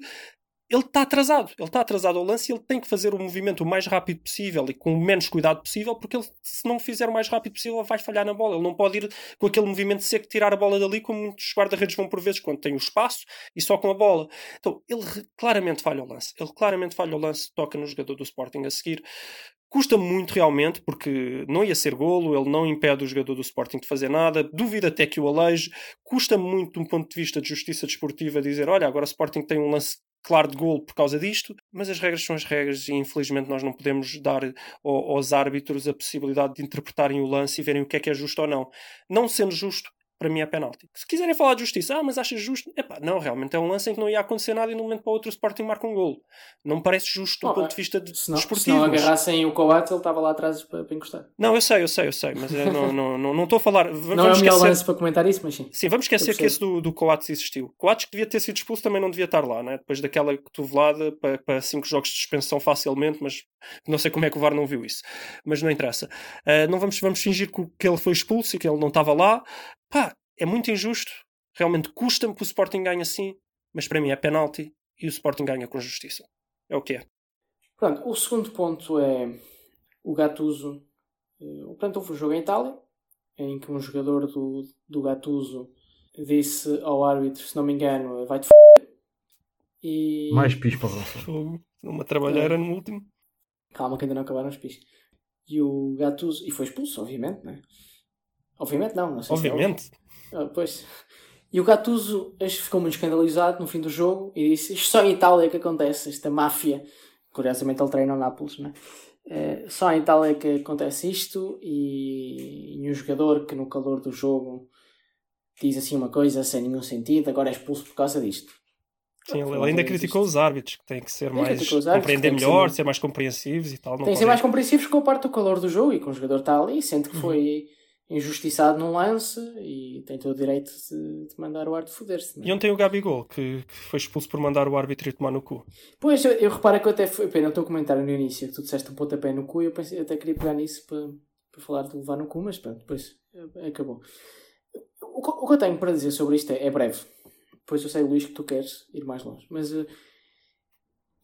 ele está atrasado. Ele está atrasado ao lance e ele tem que fazer o movimento o mais rápido possível e com o menos cuidado possível, porque ele, se não fizer o mais rápido possível, vai falhar na bola. Ele não pode ir com aquele movimento seco tirar a bola dali, como muitos guarda-redes vão por vezes quando tem o espaço e só com a bola. Então, ele claramente falha o lance. Ele claramente falha o lance, toca no jogador do Sporting a seguir. Custa muito realmente, porque não ia ser golo, ele não impede o jogador do Sporting de fazer nada, duvido até que o aleje. Custa muito, de um ponto de vista de justiça desportiva, dizer: olha, agora o Sporting tem um lance claro de golo por causa disto, mas as regras são as regras e infelizmente nós não podemos dar ao- aos árbitros a possibilidade de interpretarem o lance e verem o que é que é justo ou não. Não sendo justo, para mim é penalti. Se quiserem falar de justiça, ah, mas achas justo? Epá, não, realmente é um lance em que não ia acontecer nada e de um momento para o outro o Sporting marca um golo. Não me parece justo do Oh, ponto de vista de, Se não, se desportivo. não mas- agarrassem o Coates, ele estava lá atrás para, para encostar. Não, eu sei, eu sei, eu sei, mas eu não não não não estou a falar. v- Não é o vamos melhor esquecer- lance para comentar isso, mas sim. Sim, vamos esquecer que esse do, do Coates existiu. Coates que devia ter sido expulso também não devia estar lá, né? depois daquela cotovelada para, para cinco jogos de suspensão facilmente, mas não sei como é que o VAR não viu isso. Mas não interessa. Ah, não vamos, vamos fingir que ele foi expulso e que ele não estava lá. Pá, é muito injusto. Realmente custa-me que o Sporting ganhe assim, mas para mim é penalti e o Sporting ganha com justiça. É o que é. Pronto, o segundo ponto é o Gattuso. eh, Portanto, houve um jogo em Itália em que um jogador do, do Gattuso disse ao árbitro, se não me engano, vai-te f***. E. Mais pis para o Gonçalo. Fogo, Uma trabalheira no último. Calma, que ainda não acabaram os pis. E o Gattuso. E foi expulso, obviamente, não é? Obviamente não, não sei se é Obviamente. Ah, pois. E o Gattuso ficou muito escandalizado no fim do jogo e disse: Isto só em Itália é que acontece, esta máfia. Curiosamente, ele treina o Nápoles, né? Eh, só em Itália é que acontece isto. E, e um jogador que no calor do jogo diz assim uma coisa sem nenhum sentido, agora é expulso por causa disto. Sim, ele Foi ainda criticou os árbitros, que têm que ser mais. compreender melhor, ser- ser mais compreensivos e tal. Não Tem que ser mais compreensivos com a parte do calor do jogo e que o jogador está ali e sente que Uhum. Injustiçado num lance e tem todo o direito de, de mandar o árbitro foder-se. é? E ontem o Gabigol, que, que foi expulso por mandar o árbitro ir tomar no cu. Pois, eu, eu reparo que eu até fui. Pena, o teu comentário no início, que tu disseste um pontapé no cu, e eu pensei, eu até queria pegar nisso para, para falar de levar no cu, mas pronto, depois eh, acabou. O, que- o que eu tenho para dizer sobre isto é, é breve. Pois eu sei, Luís, que tu queres ir mais longe, mas eh,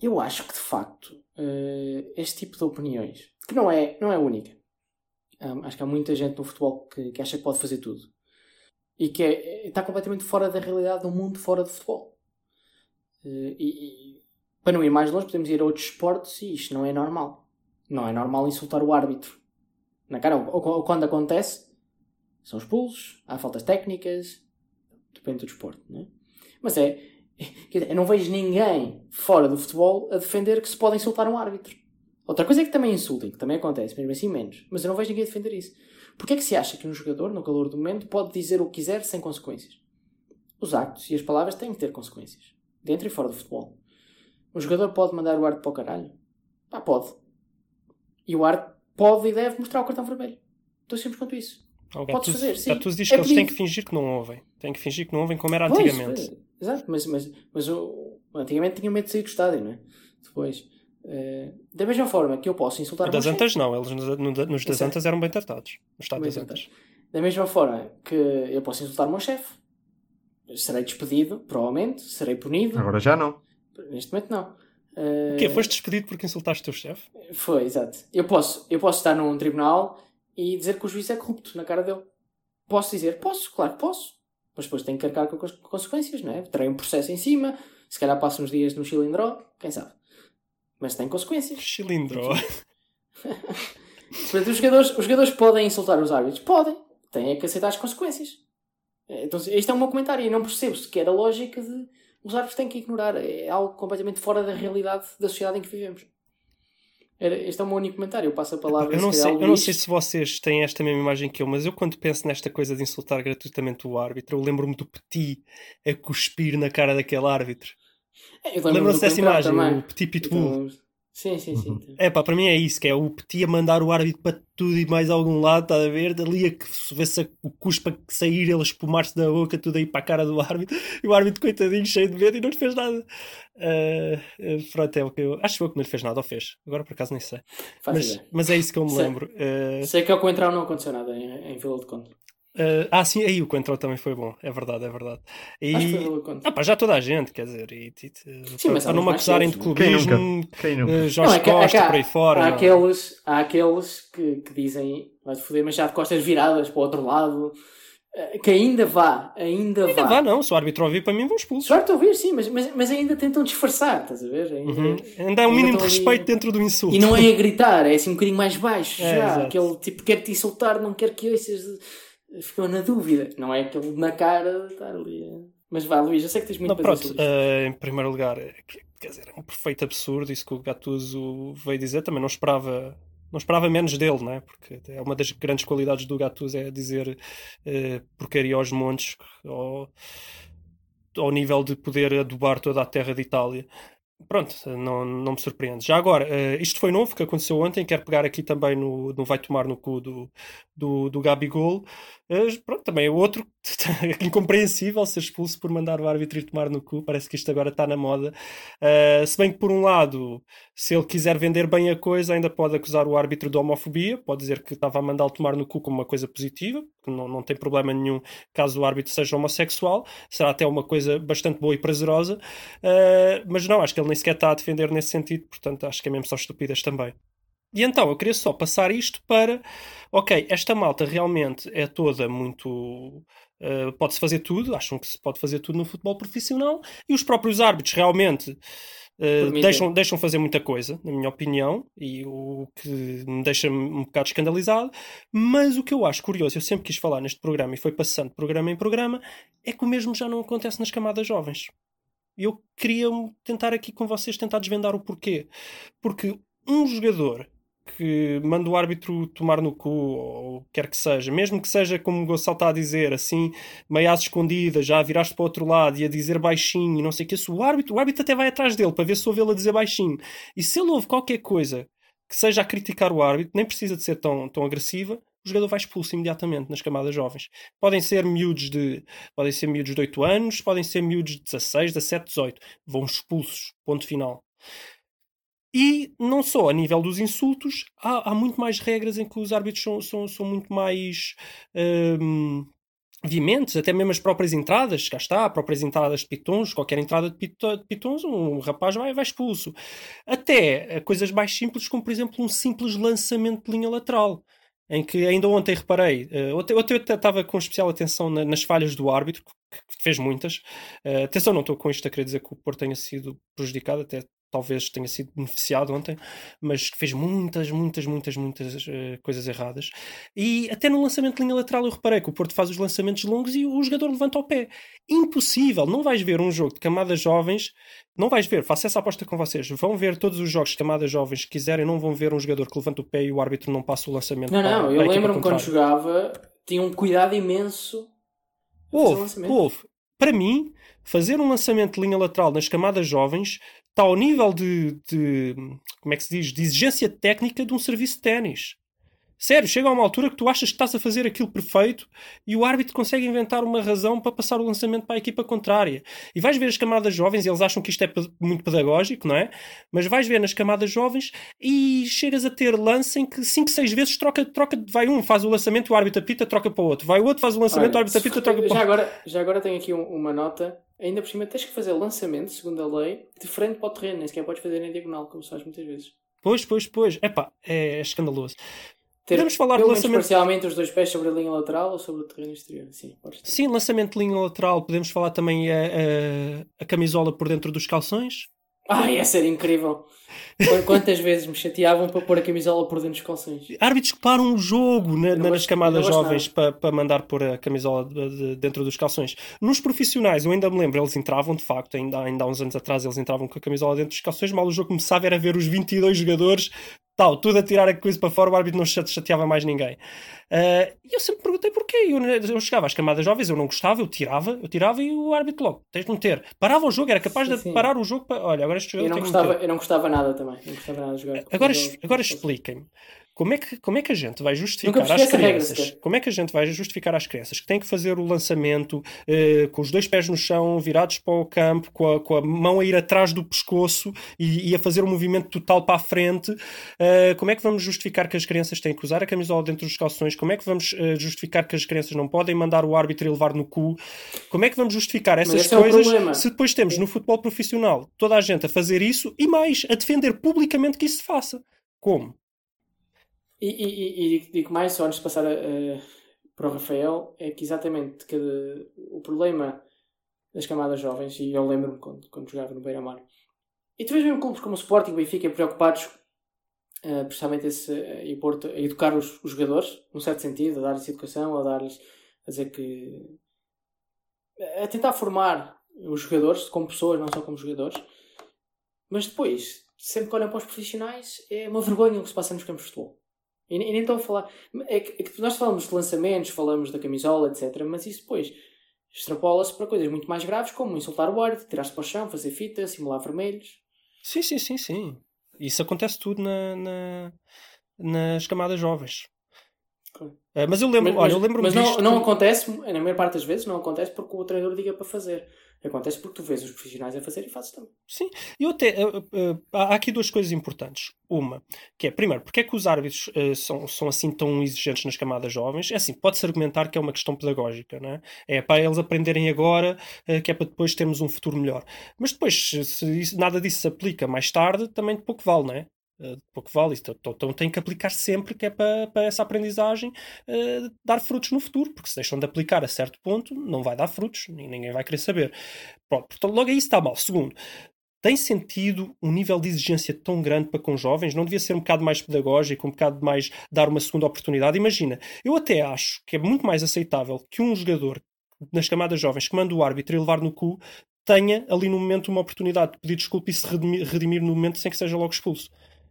eu acho que de facto eh, este tipo de opiniões, que não é, não é única, Acho que há muita gente no futebol que, que acha que pode fazer tudo e que é- está completamente fora da realidade do mundo fora de futebol. Eh, e, e, para não ir mais longe, podemos ir a outros esportes e isto não é normal. Não é normal insultar o árbitro na cara. Ou, ou quando acontece, são expulsos, há faltas técnicas, depende do desporto, não é? Mas é. Eu não vejo ninguém fora do futebol a defender que se pode insultar um árbitro. Outra coisa é que também insultem, que também acontece, mesmo assim menos. Mas eu não vejo ninguém a defender isso. Porquê é que se acha que um jogador, no calor do momento, pode dizer o que quiser sem consequências? Os actos e as palavras têm que ter consequências. Dentro e fora do futebol. Um jogador pode mandar o árbitro para o caralho? Pá, pode. E o árbitro pode e deve mostrar o cartão vermelho. Tão simples quanto isso. O Podes fazer, sim. Gattuso diz É que eles têm que fingir que não ouvem. Têm que fingir que não ouvem como era Pois, antigamente. pois, exato, mas, mas, mas o, antigamente tinha medo de sair do estádio, não é? Depois. Eh, da mesma forma que eu posso insultar No o meu das chefe, Antas não, eles nos, no- nos das Exato. Antas eram bem tratados. No estado Bem das Antas. Da mesma forma que eu posso insultar o meu chefe, serei despedido, provavelmente, serei punido. Agora já não. Neste momento, não. Eh, O quê? Foste despedido porque insultaste o teu chefe? Foi, exato. Eu posso, eu posso estar num tribunal e dizer que o juiz é corrupto na cara dele. Posso dizer? Posso, claro que posso. Mas depois tenho que carregar com as consequências, não é? Terei um processo em cima, se calhar passo uns dias no chilindró, quem sabe. Mas tem consequências. Chilindro. Portanto, os jogadores, os jogadores podem insultar os árbitros? Podem. Têm que aceitar as consequências. Então, este é o meu comentário e não percebo sequer a lógica de os árbitros têm que ignorar. É algo completamente fora da realidade da sociedade em que vivemos. Este é o meu único comentário. Eu passo a palavra Eu não, se sei, eu não sei se vocês têm esta mesma imagem que eu, mas eu quando penso nesta coisa de insultar gratuitamente o árbitro, eu lembro-me do Petit a cuspir na cara daquele árbitro. É, Lembram-se dessa imagem, também. o Petit Pitbull? Então, Sim, sim, sim. É pá, para mim é isso, que é o Petit a mandar o árbitro para tudo e mais algum lado, está a ver? Dali a que se vê-se o cuspa sair, ele espumar-se da boca, tudo aí para a cara do árbitro, e o árbitro, coitadinho, cheio de medo e não lhe fez nada. Ah, pronto, é o que eu. Acho eu que não lhe fez nada, ou fez? Agora por acaso nem sei. Faz Mas, ideia. mas é isso que eu me Sei. lembro. Ah, Sei que ao Coentrão não aconteceu nada em, em Vila de Conde. Ah, ah, sim, aí o Coentrão também foi bom, é verdade, é verdade. E, Acho que foi ah, pá, já toda a gente, quer dizer, e, e- Sim, para há não me acusarem de Quem clubismo, nunca? Quem nunca? ah, Jorge é que- é Costa, há- por aí fora. Há não. aqueles, há aqueles que, que dizem vai-te foder, mas já de costas viradas para o outro lado. eh, Que ainda vá, ainda, Ainda vá. vá, não, se o árbitro ouvir, para mim vão expulsos. Certo, ouvir, sim, mas, mas, mas ainda tentam disfarçar, estás a ver? Ainda, Uhum. Ainda há um ainda mínimo de estão ali- respeito dentro do insulto. E não é a gritar, é assim um bocadinho mais baixo É, já. exato. Aquele tipo quer te insultar, não quer que ouças. Ficou na dúvida. Não é aquele na cara estar ali. a- Mas vá, Luís, eu sei que tens muito Não, para pronto, eh, em primeiro lugar, que- quer dizer, é um perfeito absurdo isso que o Gattuso veio dizer. Também não esperava não esperava menos dele, não é? Porque é uma das grandes qualidades do Gattuso é dizer uh, porcaria aos montes ao, ao nível de poder adubar toda a terra de Itália. Pronto, não, não me surpreende. Já agora, uh, isto foi novo, que aconteceu ontem. Quero pegar aqui também no, no Vai Tomar no Cu do, do, do Gabigol. Uh, pronto, também é outro incompreensível ser expulso por mandar o árbitro ir tomar no cu. Parece que isto agora está na moda. Uh, se bem que, por um lado, se ele quiser vender bem a coisa, ainda pode acusar o árbitro de homofobia. Pode dizer que estava a mandá-lo tomar no cu como uma coisa positiva, que não, não tem problema nenhum caso o árbitro seja homossexual. Será até uma coisa bastante boa e prazerosa. Uh, mas não, acho que ele nem sequer está a defender nesse sentido. Portanto, acho que é mesmo só estupidez também. E então, eu queria só passar isto para. Ok, esta malta realmente é toda muito. Uh, pode-se fazer tudo, acham que se pode fazer tudo no futebol profissional, e os próprios árbitros realmente uh, deixam, deixam fazer muita coisa, na minha opinião, e o que me deixa um bocado escandalizado. Mas o que eu acho curioso, eu sempre quis falar neste programa e foi passando de programa em programa, é que o mesmo já não acontece nas camadas jovens. Eu queria tentar aqui com vocês tentar desvendar o porquê. Porque um jogador que manda o árbitro tomar no cu, ou quer que seja, mesmo que seja como o Gonçalo está a dizer, assim, meio às escondidas, já viraste para o outro lado e a dizer baixinho não sei o que, se o árbitro, o árbitro até vai atrás dele para ver se ouve ele a dizer baixinho. E se ele ouve qualquer coisa que seja a criticar o árbitro, nem precisa de ser tão, tão agressiva, o jogador vai expulso imediatamente nas camadas jovens. Podem ser miúdos de podem ser miúdos de 8 anos, podem ser miúdos de 16, 17, 18. Vão expulsos. Ponto final. E não só a nível dos insultos, há, há muito mais regras em que os árbitros são, são, são muito mais um, vimentes, até mesmo as próprias entradas, cá está, próprias entradas de pitons, qualquer entrada de, pitons, um rapaz vai, vai expulso. Até eh, coisas mais simples, como por exemplo um simples lançamento de linha lateral em que ainda ontem reparei, uh, ontem, ontem eu estava com especial atenção na, nas falhas do árbitro, que fez muitas. Uh, atenção, não estou com isto a querer dizer que o Porto tenha sido prejudicado, até talvez tenha sido beneficiado ontem, mas que fez muitas, muitas, muitas, muitas uh, coisas erradas. E até no lançamento de linha lateral eu reparei que o Porto faz os lançamentos longos e o jogador levanta o pé. Impossível! Não vais ver um jogo de camadas jovens, não vais ver, faço essa aposta com vocês. Vão ver todos os jogos de camadas jovens que quiserem, não vão ver um jogador que levanta o pé e o árbitro não passa o lançamento. Não, para, não, eu lembro-me quando jogava, tinha um cuidado imenso. Houve, houve. Para mim, fazer um lançamento de linha lateral nas camadas jovens está ao nível de, de, como é que se diz, de exigência técnica de um serviço de ténis. Sério, chega a uma altura que tu achas que estás a fazer aquilo perfeito e o árbitro consegue inventar uma razão para passar o lançamento para a equipa contrária. E vais ver as camadas jovens, e eles acham que isto é muito pedagógico, não é? Mas vais ver nas camadas jovens e chegas a ter lance em que 5, 6 vezes troca, troca, vai um, faz o lançamento, o árbitro apita, troca para o outro. Vai o outro, faz o lançamento, Olha, o árbitro apita, troca para o outro. Já agora, já agora tenho aqui uma nota. Ainda por cima tens que fazer lançamento, segundo a lei, de frente para o terreno, nem sequer podes fazer em diagonal, como se faz muitas vezes. Pois, pois, pois. Epá, é escandaloso ter Podemos falar pelo lançamento... parcialmente os dois pés sobre a linha lateral ou sobre o terreno exterior. Sim, Sim, lançamento de linha lateral. Podemos falar também a, a, a camisola por dentro dos calções. Ai, essa era incrível. Quantas vezes me chateavam para pôr a camisola por dentro dos calções? Árbitros que param o jogo na, nas gosto, camadas jovens para, para mandar pôr a camisola de, de, dentro dos calções. Nos profissionais, eu ainda me lembro, eles entravam de facto, ainda, ainda há uns anos atrás, eles entravam com a camisola dentro dos calções. Mal o jogo começava era ver os 22 jogadores tal, tudo a tirar a coisa para fora, o árbitro não chateava mais ninguém. Uh, e eu sempre perguntei porquê. Eu, eu chegava às camadas jovens, eu não gostava, eu tirava, eu tirava e o árbitro logo, tens de meter. Parava o jogo, era capaz sim, de parar o jogo para. Olha, agora este jogo eu não, gostava, eu não gostava nada também. Não gostava nada de jogar. Agora, agora expliquem-me. Como é, que, como é que a gente vai justificar às crianças? Regra, como é que a gente vai justificar às crianças que têm que fazer o lançamento uh, com os dois pés no chão, virados para o campo, com a, com a mão a ir atrás do pescoço e, e a fazer o um movimento total para a frente? Uh, como é que vamos justificar que as crianças têm que usar a camisola dentro dos calções? Como é que vamos uh, justificar que as crianças não podem mandar o árbitro e levar no cu? Como é que vamos justificar essas coisas é se depois temos no futebol profissional toda a gente a fazer isso e mais, a defender publicamente que isso se faça? Como? E, e, e, digo mais, só antes de passar para o Rafael, é que exatamente que o problema das camadas jovens, e eu lembro-me quando, quando jogava no Beira-Mar, e tu vês mesmo clubes como o Sporting e o Benfica preocupados uh, precisamente esse, uh, e Porto, a educar os, os, jogadores, num certo sentido, a dar-lhes educação, a dar-lhes a dizer que a tentar formar os jogadores como pessoas, não só como jogadores, mas depois sempre que olham para os profissionais, é uma vergonha o que se passa nos campos de futebol. E, nem estou a falar. É que, é que nós falamos de lançamentos, falamos da camisola, etc. Mas isso depois extrapola-se para coisas muito mais graves, como insultar o árbitro, tirar-se para o chão, fazer fita, simular vermelhos. Sim, sim, sim, sim. Isso acontece tudo na, na- nas camadas jovens. Claro. Ah, mas eu lembro, Mas, olha, eu lembro mas não, disto. não acontece, na maior parte das vezes, não acontece porque o treinador diga para fazer. Acontece porque tu vês os profissionais a fazer e fazes também. Sim, eu até. eh, eh, há aqui duas coisas importantes. Uma, que é, primeiro, porque é que os árbitros eh, são, são assim tão exigentes nas camadas jovens? É assim, pode-se argumentar que é uma questão pedagógica, não é? Para eles aprenderem agora, eh, que é para depois termos um futuro melhor. Mas depois, se, nada disso se aplica mais tarde, também de pouco vale, não é? Eh, pouco vale. Então, então tem que aplicar sempre que é para, para essa aprendizagem eh, dar frutos no futuro, porque se deixam de aplicar a certo ponto, não vai dar frutos, ninguém vai querer saber. Pronto, portanto, logo aí está mal. Segundo, tem sentido um nível de exigência tão grande para com jovens? Não devia ser um bocado mais pedagógico, um bocado mais dar uma segunda oportunidade? Imagina, eu até acho que é muito mais aceitável que um jogador nas camadas jovens que manda o árbitro e levar no cu tenha ali no momento uma oportunidade de pedir desculpa e se redimir, redimir no momento sem que seja logo expulso.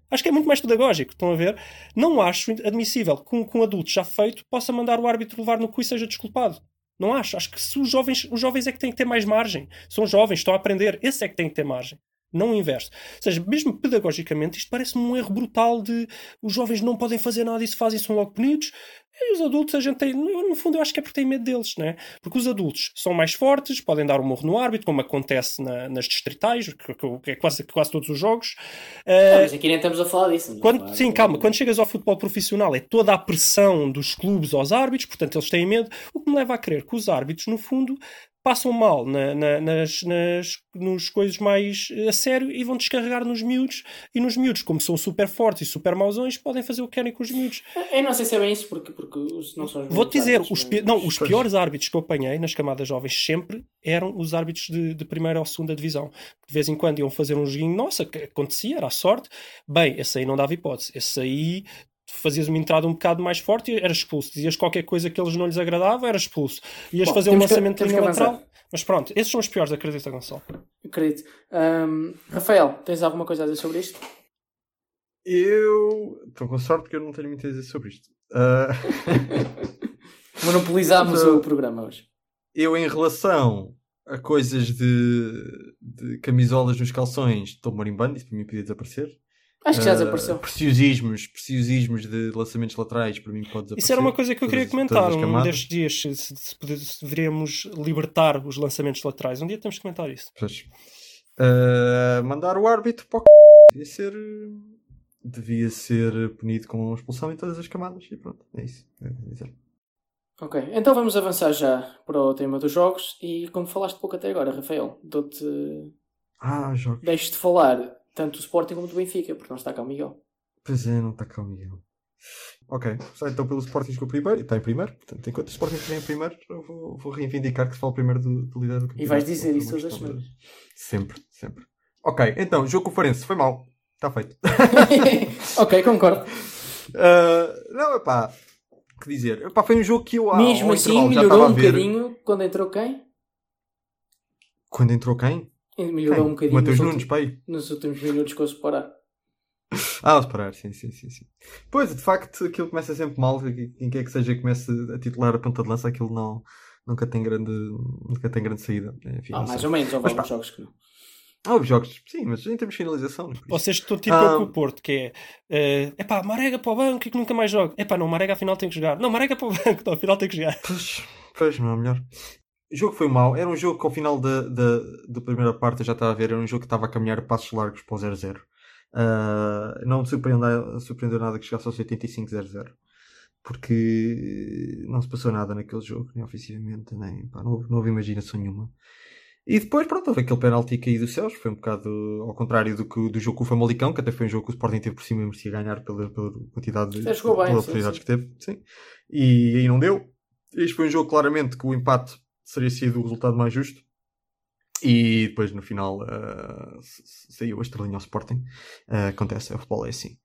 Acho que é muito mais pedagógico, estão a ver? Não acho admissível que um, que um adulto já feito possa mandar o árbitro levar no cu e seja desculpado. Não acho. Acho que se os jovens, os jovens é que têm que ter mais margem. São jovens, estão a aprender. Esse é que tem que ter margem. Não o inverso. Ou seja, mesmo pedagogicamente, isto parece-me um erro brutal de os jovens não podem fazer nada e se fazem são logo punidos. E os adultos, a gente tem. No fundo, eu acho que é porque tem medo deles, não é? Porque os adultos são mais fortes, podem dar um morro no árbitro, como acontece na- nas distritais, que, é quase, quase todos os jogos. Ah, mas aqui nem estamos a falar disso. quando- falar sim, calma. Quando chegas ao futebol profissional é toda a pressão dos clubes aos árbitros, portanto eles têm medo, o que me leva a crer que os árbitros, no fundo, passam mal na- na- nas, nas nos coisas mais eh, a sério e vão descarregar nos miúdos. E nos miúdos, como são super fortes e super mauzões, podem fazer o que querem com os miúdos. Eu não sei se é bem isso, porque, porque não são os Vou-te dizer, os, pi- mas- não, os Pois. piores árbitros que eu apanhei nas camadas jovens sempre eram os árbitros de, de primeira ou segunda divisão. De vez em quando iam fazer um joguinho, nossa, que acontecia, era a sorte. Bem, esse aí não dava hipótese. Esse aí tu fazias uma entrada um bocado mais forte e era expulso. Dizias qualquer coisa que eles não lhes agradava, era expulso. Ias Bom, fazer um temos que- lançamento de linha lateral. Mas pronto, esses são os piores, acredita, Gonçalo. Acredito. Ahm, Rafael, tens alguma coisa a dizer sobre isto? Eu estou com sorte que eu não tenho muito a dizer sobre isto. Ah, Monopolizámos Então- o programa hoje. eu, em relação a coisas de, de camisolas nos calções, estou marimbando, isso para mim podia desaparecer. Acho que já Ah, desapareceu. Preciosismos, preciosismos de lançamentos laterais, para mim pode desaparecer. Isso era uma coisa que eu queria Todas- comentar um destes dias. Se, se, se deveríamos libertar os lançamentos laterais. Um dia temos que comentar isso. Pois. Ah, mandar o árbitro para o c... devia ser devia ser punido com expulsão em todas as camadas e pronto, é isso. É dizer. Ok, então vamos avançar já para o tema dos jogos e como falaste pouco até agora, Rafael, dou-te... Ah, jogos. deixo-te falar tanto do Sporting como do Benfica, porque não está cá o Miguel. Pois é, não está cá o Miguel. Ok, sai então pelo Sporting com o primeiro, está em primeiro, portanto, enquanto o Sporting estiver em primeiro, eu vou, vou reivindicar que se fala primeiro do, do líder do campeonato. E vais dizer isso todas as semanas. Sempre, sempre. Ok, então, jogo com o Farense, foi mal, está feito. ok, concordo. Ah, não, epá, o que dizer? Epá, foi um jogo que eu. ao Mesmo assim, melhorou um bocadinho quando entrou quem? Quando entrou quem? Melhorou Quem? um bocadinho Mateus nos, Nunes, últimos, pai. nos últimos minutos com o separar. Ah, os parar, sim, sim, sim, sim. Pois, de facto, aquilo começa sempre mal. Quem quer que seja que comece a titular a ponta de lança, aquilo não, nunca, tem grande, nunca tem grande saída. Enfim, Ah, mais sei. ou menos, houve alguns jogos que não. Ah, houve jogos, sim, mas em termos de finalização. não é. Vocês estão tipo Ah. com o Porto, que é eh, epá, Marega para o banco e que nunca mais joga. Epá, não, Marega afinal tem que jogar. Não, Marega para o banco, não, afinal tem que jogar. Pois, pois, não é melhor. O jogo foi mau. Era um jogo que ao final da, da, da primeira parte eu já estava a ver. Era um jogo que estava a caminhar a passos largos para o 0-0. Ah, não me surpreendeu, surpreendeu nada que chegasse aos 85-0-0. Porque não se passou nada naquele jogo, nem ofensivamente, nem pá, não, houve, não houve imaginação nenhuma. E depois, pronto, houve aquele penalti caído dos céus. Foi um bocado ao contrário do, que, do jogo com o Famalicão, que até foi um jogo que o Sporting teve por cima e merecia ganhar pela, pela quantidade de oportunidades que teve. Sim. E aí não deu. Este foi um jogo claramente que o empate seria sido o resultado mais justo. E depois no final uh, saiu a estrelinha ao Sporting. Uh, acontece, o futebol é assim.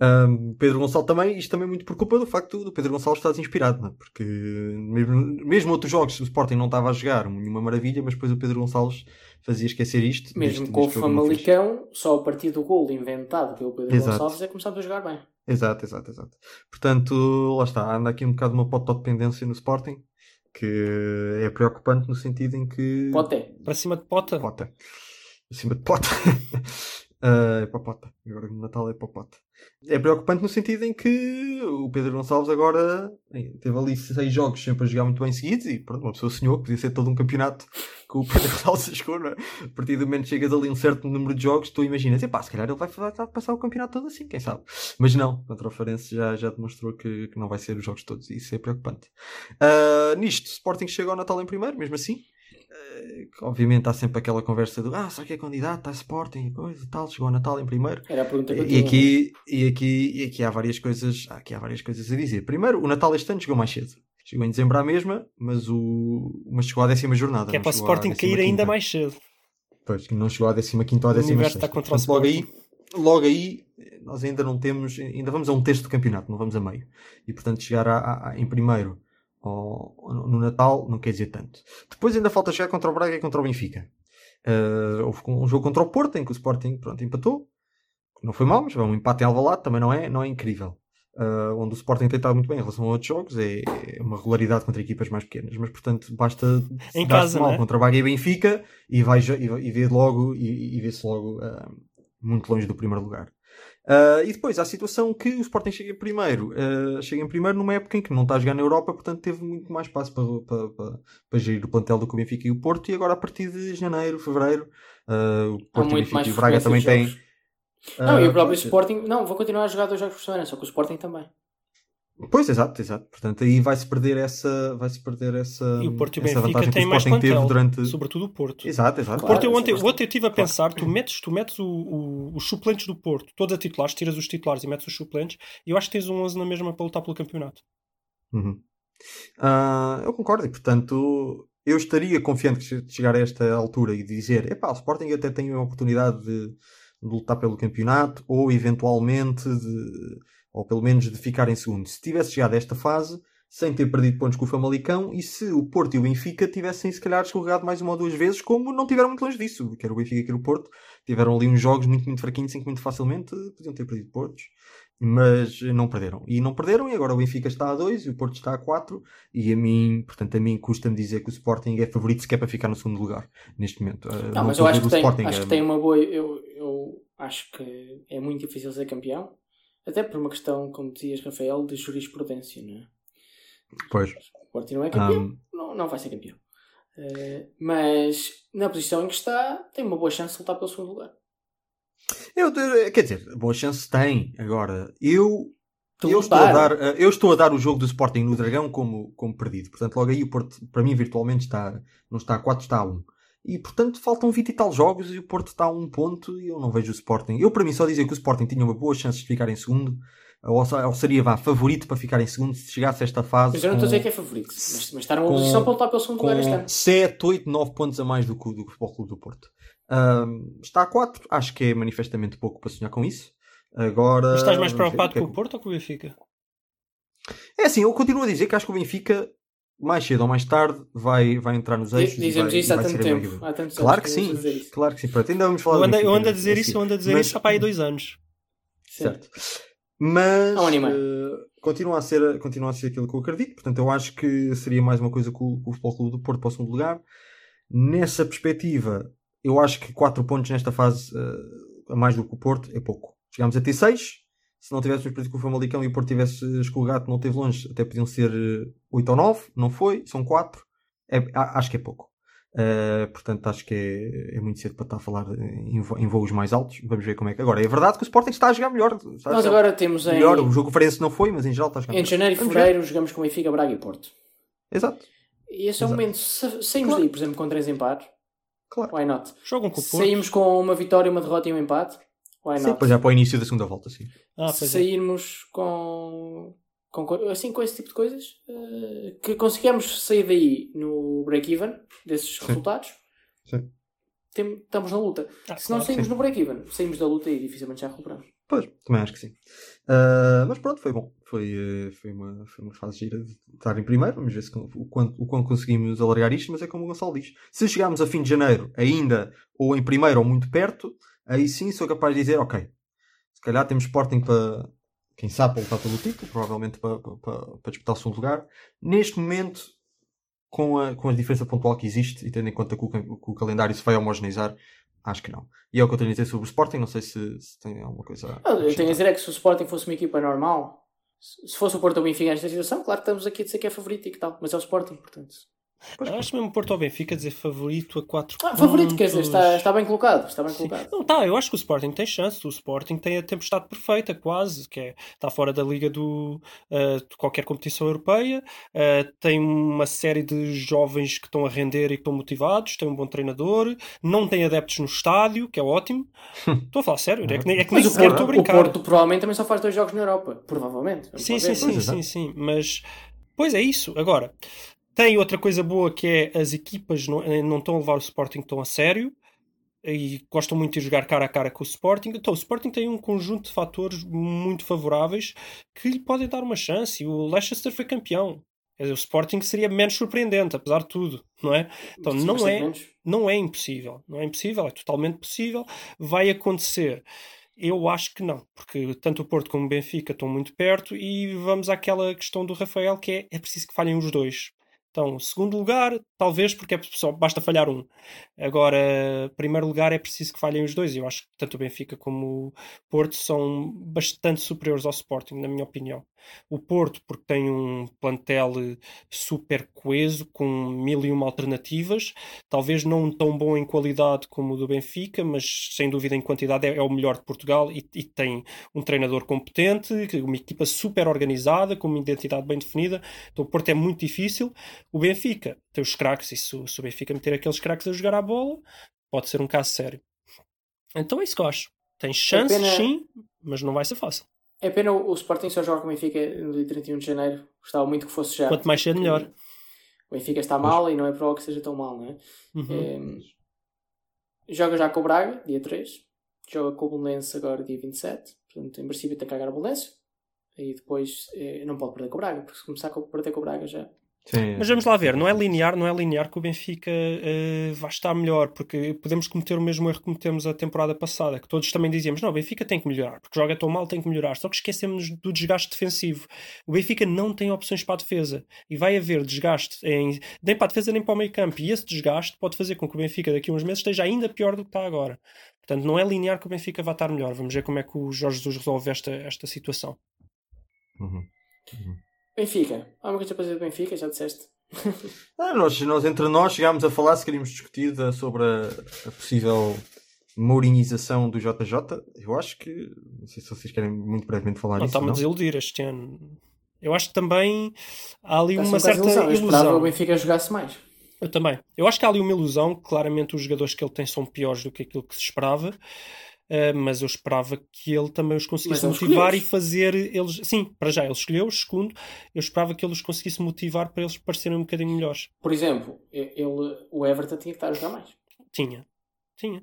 Um, Pedro Gonçalves também, isto também muito por culpa do facto do Pedro Gonçalves estar desinspirado, não é? porque mesmo, mesmo outros jogos o Sporting não estava a jogar nenhuma maravilha, mas depois o Pedro Gonçalves fazia esquecer isto. Mesmo com o. Famalicão, só a partir do gol inventado pelo Pedro Exato. Gonçalves é que começámos a jogar bem. Exato, exato, exato. Portanto, lá está, anda aqui um bocado uma potodependência no Sporting, que é preocupante no sentido em que. Ter. Para cima de pota. Pota. Acima de pota. Ah, é para pota. Agora no Natal é para pota. É preocupante no sentido em que o Pedro Gonçalves agora teve ali seis jogos sempre a jogar muito bem seguidos e pronto, uma pessoa sonhou que podia ser todo um campeonato que o não é? A partir do momento que chegas ali a um certo número de jogos, tu imaginas, epá, se calhar ele vai, vai passar o campeonato todo assim, quem sabe? Mas não, contra o Farense já, já demonstrou que, que não vai ser os jogos todos e isso é preocupante. Ah, nisto, Sporting chega ao Natal em primeiro, mesmo assim. Que obviamente há sempre aquela conversa do ah, só que é candidato a Sporting e coisa e tal, chegou ao Natal em primeiro. Era a pergunta que eu E tinha. aqui, e, aqui, e aqui há várias coisas aqui há várias coisas a dizer. Primeiro, o Natal este ano chegou mais cedo. Chegou em dezembro à mesma, mas, o, mas chegou à décima jornada. Que é para o Sporting cair 15ª. ainda mais cedo. Pois, que não chegou à décima quinta ou à décima sexta. está contra o Portanto, logo aí, logo aí, nós ainda não temos, ainda vamos a um terço do campeonato, não vamos a meio. E portanto, chegar a- a- a- em primeiro ao- no Natal não quer dizer tanto. Depois ainda falta chegar contra o Braga e contra o Benfica. Uh, houve um jogo contra o Porto em que o Sporting pronto, empatou. Não foi mal, mas um empate em Alvalade também não é, não é incrível. Uh, onde o Sporting tem estado muito bem em relação a outros jogos, é, é uma regularidade contra equipas mais pequenas, mas portanto basta Em dar-se casa, mal é? contra o Braga e Benfica e, vai, e, e vê logo e, e vê-se logo uh, muito longe do primeiro lugar. Uh, e depois há a situação que o Sporting chega em primeiro, uh, chega em primeiro numa época em que não está a jogar na Europa, portanto teve muito mais espaço para, para, para, para gerir o plantel do que o Benfica e o Porto, e agora a partir de janeiro, fevereiro, uh, o Porto e o Benfica e o Braga também têm. Não, e o uh, próprio Sporting. Não, vou continuar a jogar dois jogos por semana, só que o Sporting também. Pois, exato, exato. Portanto, aí vai-se perder essa, vai-se perder essa, E o Porto e o essa Benfica vantagem que têm o mais Sporting teve durante. Sobretudo o Porto. Exato, exato. O Porto, eu Claro, ontem, ontem eu estive a pensar, tu metes, tu metes o, o- os suplentes do Porto, todos a titulares, tiras os titulares e metes os suplentes, e eu acho que tens um 11 na mesma para lutar pelo campeonato. Uhum. Ah, eu concordo, e portanto eu estaria confiante que chegar a esta altura e dizer: epá, o Sporting até tem a oportunidade de, de lutar pelo campeonato ou eventualmente de, ou pelo menos de ficar em segundo. Se tivesse chegado a esta fase sem ter perdido pontos com o Famalicão e se o Porto e o Benfica tivessem se calhar escorregado mais uma ou duas vezes, como não tiveram muito longe disso, quer o Benfica quer o Porto, tiveram ali uns jogos muito, muito fraquinhos em que muito facilmente podiam ter perdido pontos mas não perderam. E não perderam, e agora o Benfica está a 2 e o Porto está a 4. E a mim, portanto, a mim custa-me dizer que o Sporting é favorito sequer para ficar no segundo lugar neste momento. Uh, Não, mas eu acho que, tem, acho que tem uma boa. Eu acho que é muito difícil ser campeão, até por uma questão, como dizias, Rafael, de jurisprudência, não é? Pois. O Porto não é campeão, Um, não, não vai ser campeão. Eh, mas na posição em que está, tem uma boa chance de lutar pelo segundo lugar. eu, quer dizer, boa chance tem. Agora, eu. Eu estou, a dar, uh, eu estou a dar o jogo do Sporting no Dragão como, como perdido. Portanto, logo aí o Porto, para mim, virtualmente está, não está a 4, está a 1. E, portanto, faltam 20 e tal jogos e o Porto está a um ponto e eu não vejo o Sporting. Eu, para mim, só dizer que o Sporting tinha uma boa chance de ficar em segundo, ou, ou seria, vá, favorito para ficar em segundo se chegasse a esta fase. Mas eu não estou a dizer que é favorito, mas, mas está numa posição para lutar pelo segundo lugar este ano. 7, 8, 9 pontos a mais do que o do Futebol Clube do Porto. Está a 4, acho que é manifestamente pouco para sonhar com isso. Agora. Mas estás mais preocupado é com o Porto ou com o Benfica? É assim, eu continuo a dizer que acho que o Benfica, mais cedo ou mais tarde, vai, vai entrar nos eixos. e Dizemos vai, isso há tanto ser tempo. Há Claro que sim, claro que sim. Pronto, ainda vamos falar Eu do ando, eu Benfica, ando a dizer assim, isso, eu ando a dizer mas- isso há para aí dois anos. Certo. Mas eh, continua, a ser, continua a ser aquilo que eu acredito. Portanto, eu acho que seria mais uma coisa que o, Futebol Clube do Porto para o segundo lugar. Nessa perspectiva, eu acho que 4 pontos nesta fase eh, a mais do que o Porto é pouco. Chegámos a ter 6. Se não tivéssemos perdido com o Famalicão e o Porto tivesse escolgado, não teve longe, até podiam ser 8 ou 9. Não foi, são 4. É, acho que é pouco. Eh, portanto, acho que é, é muito cedo para estar a falar em, vo- em voos mais altos. Vamos ver como é que agora. É verdade que o Sporting está a jogar melhor. está a Nós jogar agora temos em, melhor. O jogo Farense não foi, mas em geral está a jogar em melhor. janeiro e fevereiro jogamos com Benfica, Braga e Porto. Exato. E esse é o momento. Se saímos Claro. daí, por exemplo, com três empates, Claro. why not? Jogam com o Porto. Saímos com uma vitória, uma derrota e um empate, why Sim, depois já para o início da segunda volta, sim. Ah, se pois é. sairmos com, com co- assim com esse tipo de coisas eh, que conseguimos sair daí no break-even desses resultados Sim. tem- estamos na luta. Ah, Se não claro. saímos no break-even, saímos da luta e dificilmente já recuperamos. Pois, também acho que sim. Ah, mas pronto, foi bom. Foi, eh, foi, uma, foi uma fase gira de estar em primeiro. Vamos ver se, o, quanto, o quanto conseguimos alargar isto. Mas é como o Gonçalo diz: se chegarmos a fim de janeiro ainda, ou em primeiro ou muito perto, aí sim sou capaz de dizer: ok, se calhar temos Sporting para, quem sabe, para lutar pelo título, provavelmente para, para, para, disputar o segundo lugar. Neste momento, com a, com a diferença pontual que existe e tendo em conta que o, que o calendário se vai homogeneizar, acho que não. E é o que eu tenho a dizer sobre o Sporting. Não sei se, se tem alguma coisa a Ah, Eu tenho a dizer é que se o Sporting fosse uma equipa normal, se se fosse o Porto ou o Benfica nesta situação, claro que estamos aqui a dizer que é favorito e que tal, mas é o Sporting, portanto. Pois, Acho mesmo Porto ao Benfica dizer favorito a 4 Ah, favorito, quer dizer, está, está bem colocado. Está bem Sim. colocado. Não, tá, eu acho que o Sporting tem chance. O Sporting tem a tempestade perfeita, quase, que é, está fora da liga do, ah, de qualquer competição europeia. ah, tem uma série de jovens que estão a render e que estão motivados. Tem um bom treinador. Não tem adeptos no estádio, que é ótimo. Estou a falar sério, é que nem, é que nem o sequer Porto, estou a o brincar. Porto provavelmente também só faz dois jogos na Europa. Provavelmente. Sim, sim, sim, Pois, sim, sim. Mas, pois é isso. Agora, tem outra coisa boa que é as equipas não, eh, não estão a levar o Sporting tão a sério e gostam muito de jogar cara a cara com o Sporting. Então, o Sporting tem um conjunto de fatores muito favoráveis que lhe podem dar uma chance. E o Leicester foi campeão. Dizer, o Sporting seria menos surpreendente, apesar de tudo, não é? Então, não é, não é impossível. Não é impossível, é totalmente possível. Vai acontecer. Eu acho que não, porque tanto o Porto como o Benfica estão muito perto e vamos àquela questão do Rafael que é, é preciso que falhem os dois. Então, segundo lugar, talvez porque é só basta falhar um. Agora, primeiro lugar, é preciso que falhem os dois. Eu acho que tanto o Benfica como o Porto são bastante superiores ao Sporting, na minha opinião. O Porto, porque tem um plantel super coeso, com mil e uma alternativas, talvez não tão bom em qualidade como o do Benfica, mas sem dúvida em quantidade é, é o melhor de Portugal e, e tem um treinador competente, uma equipa super organizada, com uma identidade bem definida. Então o Porto é muito difícil. O Benfica tem os craques, e se, o- se o Benfica meter aqueles craques a jogar a bola, pode ser um caso sério. Então é isso que eu acho. Tem chances, sim, mas não vai ser fácil. É pena o Sporting só joga com o Benfica no dia 31 de janeiro. Gostava muito que fosse já. Quanto mais cedo, melhor. O Benfica está mal e não é provável que seja tão mal, não é? Uhum. Eh, joga já com o Braga, dia 3. Joga com o Bolonense agora, dia 27. Portanto, em princípio, tem que cagar o Bolonense. E depois eh, não pode perder com o Braga, porque se começar a perder com o Braga já. Sim. Mas vamos lá ver, não é linear, não é linear que o Benfica eh, vai estar melhor, porque podemos cometer o mesmo erro que cometemos a temporada passada, que todos também dizíamos, não, o Benfica tem que melhorar, porque joga tão mal, tem que melhorar, só que esquecemos do desgaste defensivo. O Benfica não tem opções para a defesa, e vai haver desgaste em, nem para a defesa nem para o meio campo, e esse desgaste pode fazer com que o Benfica daqui a uns meses esteja ainda pior do que está agora. Portanto, não é linear que o Benfica vai estar melhor. Vamos ver como é que o Jorge Jesus resolve esta, esta situação. Uhum. Benfica. Há uma coisa para dizer do Benfica, já disseste. Ah, nós, nós entre nós chegámos a falar se queríamos discutir da- sobre a, a possível mourinização do JJ. Eu acho que. Não sei se vocês querem muito brevemente falar Não disso. está-me a Não? desiludir este ano. Eu acho que também há ali uma um certa ilusão. Eu ilusão. o Benfica jogasse mais. Eu também. Eu acho que há ali uma ilusão. Claramente os jogadores que ele tem são piores do que aquilo que se esperava. Uh, mas eu esperava que ele também os conseguisse motivar e fazer eles. Sim, para já ele escolheu-os. Segundo, eu esperava que ele os conseguisse motivar para eles parecerem um bocadinho melhores. Por exemplo, ele, o Everton tinha que estar a jogar mais. Tinha. Tinha.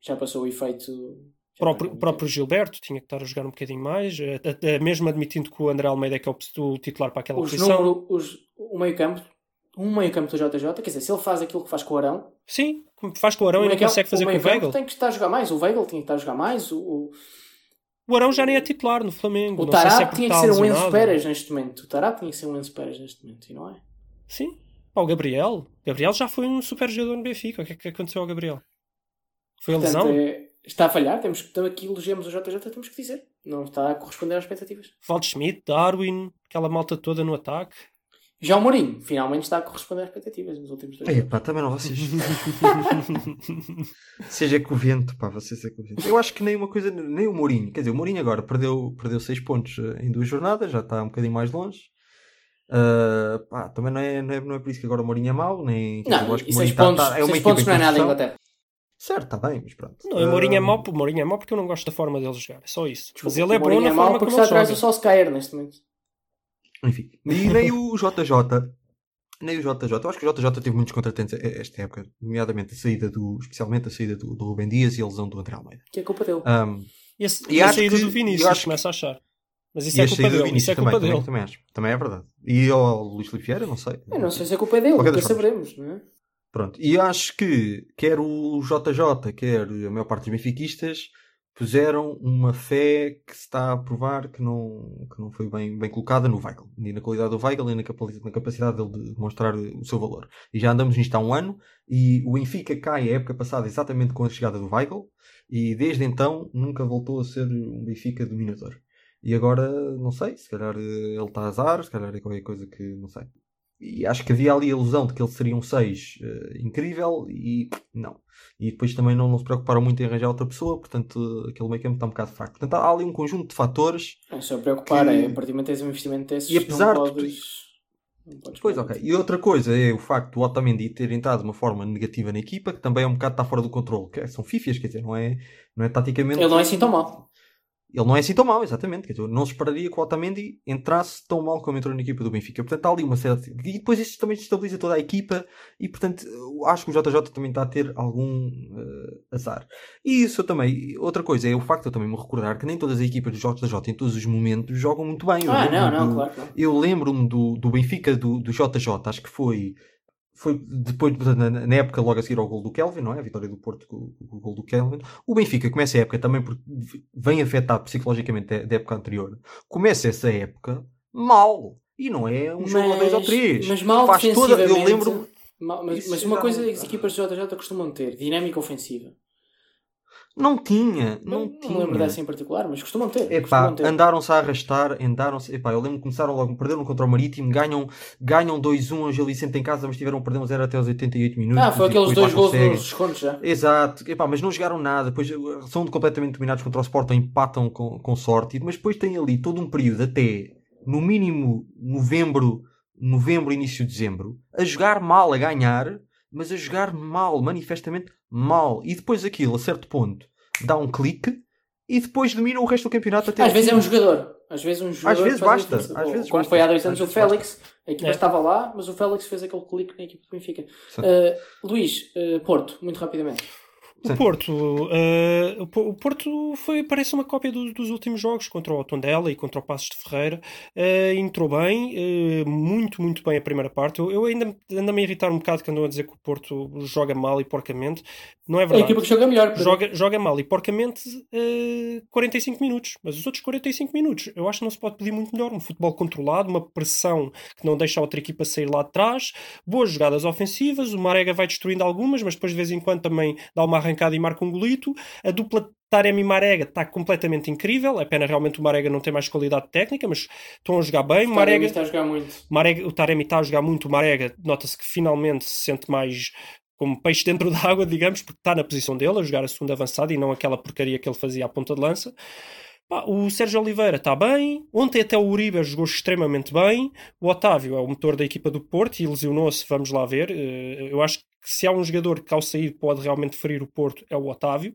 Já passou o efeito. O próprio, o próprio Gilberto tinha que estar a jogar um bocadinho mais, eh, eh, mesmo admitindo que o André Almeida é que é o, o titular para aquela os posição. número, os, o meio campo, um meio campo do JJ, quer dizer, se ele faz aquilo que faz com o Arão, Sim, faz com o Arão o e não consegue fazer com o meio campo Weigl. tem que estar a jogar mais. O Weigl tinha que estar a jogar mais. O, o, O Arão já nem é titular no Flamengo. o sei se é Tarap tinha que ser um Enzo. Pérez neste momento. O Tarap tinha que ser um Enzo Pérez neste momento, e não é? Sim. Pá, o Gabriel. Gabriel já foi um super jogador no Benfica. O que é que aconteceu ao Gabriel? Foi a lesão? é- está a falhar. Temos que, aqui elogiamos o JJ, temos que dizer. Não está a corresponder às expectativas. Waldschmidt, Darwin, aquela malta toda no ataque. Já o Mourinho, finalmente está a corresponder às expectativas nos últimos dois jogos. pá, também não vocês. Seja covento, pá, vocês é covento. Eu acho que nem uma coisa, nem o Mourinho. Quer dizer, o Mourinho agora perdeu, perdeu 6 pontos eh, em duas jornadas, já está um bocadinho mais longe. Ah, pá, também não é, não, é, não é por isso que agora o Mourinho é mau, nem. quer dizer, eu Não, acho que e o 6 Mourinho tá- pontos, tá- é uma seis equipa pontos não é nada em. Inglaterra. Certo, está bem, mas pronto. Não, o Mourinho é mau, o Mourinho é mau porque eu não gosto da forma dele jogar. É só isso. Mas Desculpa, ele é o bom na é mau forma porque como está ele atrás joga. do Solskjaer neste momento. Enfim, e nem o JJ Nem o JJ. Eu acho que o JJ teve muitos contratempos esta época, nomeadamente a saída do, especialmente a saída do, do Rubem Dias e a lesão do André Almeida. Que é culpa dele. Um, E a, E a saída que- do eu Vinícius, acho que- começa a achar. Mas isso e é culpa dele. Isso é Vinícius culpa também, dele. também, também acho. Também é verdade. E ao Luís Filipe Vieira, não sei. Eu não sei se é culpa dele, Qualquer nunca saberemos, não é? Pronto. E acho que quer o JJ, quer a maior parte dos benfiquistas puseram uma fé que se está a provar que não, que não foi bem, bem colocada no Weigl. Nem na qualidade do Weigl, nem na capacidade, na capacidade dele de demonstrar o seu valor. E já andamos nisto há um ano e o Benfica cai a época passada exatamente com a chegada do Weigl e desde então nunca voltou a ser um Benfica dominador. E agora, não sei, se calhar eh, ele está a azar, se calhar é qualquer coisa que não sei. E acho que havia ali a ilusão de que ele seria um 6 eh, incrível e não. E depois também não, não se preocuparam muito em arranjar outra pessoa, portanto aquele meio campo está um bocado fraco. Portanto há ali um conjunto de fatores. Não se preocupar, Que- é a partir do momento tens um investimento desses, E apesar não de podes... podes Pois ok. E outra coisa é o facto do Otamendi ter entrado de uma forma negativa na equipa, que também é um bocado está fora do controle. Que são fifias, quer dizer, não é, não é taticamente. Ele não é assim tão mau. Ele não é assim tão mau, exatamente. Quer dizer, não se esperaria que o Otamendi entrasse tão mal como entrou na equipa do Benfica. Portanto, há ali uma certa. E depois isso também estabiliza toda a equipa. E, portanto, acho que o JJ também está a ter algum eh, azar. E isso eu também. Outra coisa é o facto de eu também me recordar que nem todas as equipas do JJ em todos os momentos jogam muito bem. Eu Ah, não, não, do- claro não. eu lembro-me do, do Benfica do, do JJ, acho que foi, foi depois, portanto, na, na época logo a seguir ao gol do Kelvin, não é? A vitória do Porto com, com o gol do Kelvin. O Benfica começa a época também porque vem afetado psicologicamente da, época anterior. Começa essa época mal. E não é um jogo a dois ou três. Mas mal Faz toda, eu lembro mal- mas, mas uma coisa não- que as equipas do JJ costumam ter, dinâmica ofensiva. Não tinha, não, Não, tinha. me lembro dessa em particular, mas costumam ter. Epá, andaram-se a arrastar, andaram-se. Epá, eu lembro que começaram logo, perderam contra o Marítimo, ganham, ganham 2-1 ao Gil Vicente em casa, mas tiveram perder um 0 até aos 88 minutos. Ah, foi aqueles dois gols nos descontos já. Exato, Epá, mas não jogaram nada, depois uh, são completamente dominados contra o Sporting, empatam com, com sorte, mas depois tem ali todo um período até no mínimo novembro, novembro, início de dezembro, a jogar mal, a ganhar, mas a jogar mal, manifestamente mal, e depois aquilo, a certo ponto, dá um clique e depois domina o resto do campeonato até Às vezes é um jogador. Às vezes um jogador. vezes faz a basta, às vezes Como basta, foi há dois anos às o vezes Félix, a equipa É. estava lá, mas o Félix fez aquele clique na equipa do Benfica. Uh, Luís, uh, Porto, muito rapidamente. Sim. O Porto, eh, o Po- o Porto foi, parece uma cópia do- dos últimos jogos contra o Tondela e contra o Passos de Ferreira. Eh, entrou bem, eh, muito, muito bem a primeira parte. Eu, eu ainda ando a me irritar um bocado que andam a dizer que o Porto joga mal e porcamente. Não é É a verdade. equipa que joga melhor. Joga, joga mal e porcamente eh, 45 minutos. Mas os outros 45 minutos, eu acho que não se pode pedir muito melhor. Um futebol controlado, uma pressão que não deixa a outra equipa sair lá de trás, boas jogadas ofensivas. O Marega vai destruindo algumas, mas depois de vez em quando também dá uma arrancada e marca um golito. A dupla Taremi e Marega está completamente incrível. É pena realmente o Marega não ter mais qualidade técnica, mas estão a jogar bem. O Marega, está a jogar muito. Marega, o Taremi está a jogar muito, o Marega nota-se que finalmente se sente mais como peixe dentro da água, digamos, porque está na posição dele, a jogar a segunda avançada e não aquela porcaria que ele fazia à ponta de lança. O Sérgio Oliveira está bem. Ontem até o Uribe jogou extremamente bem. O Otávio é o motor da equipa do Porto e lesionou-se, vamos lá ver. Eh, Eu acho que se há um jogador que ao sair pode realmente ferir o Porto é o Otávio.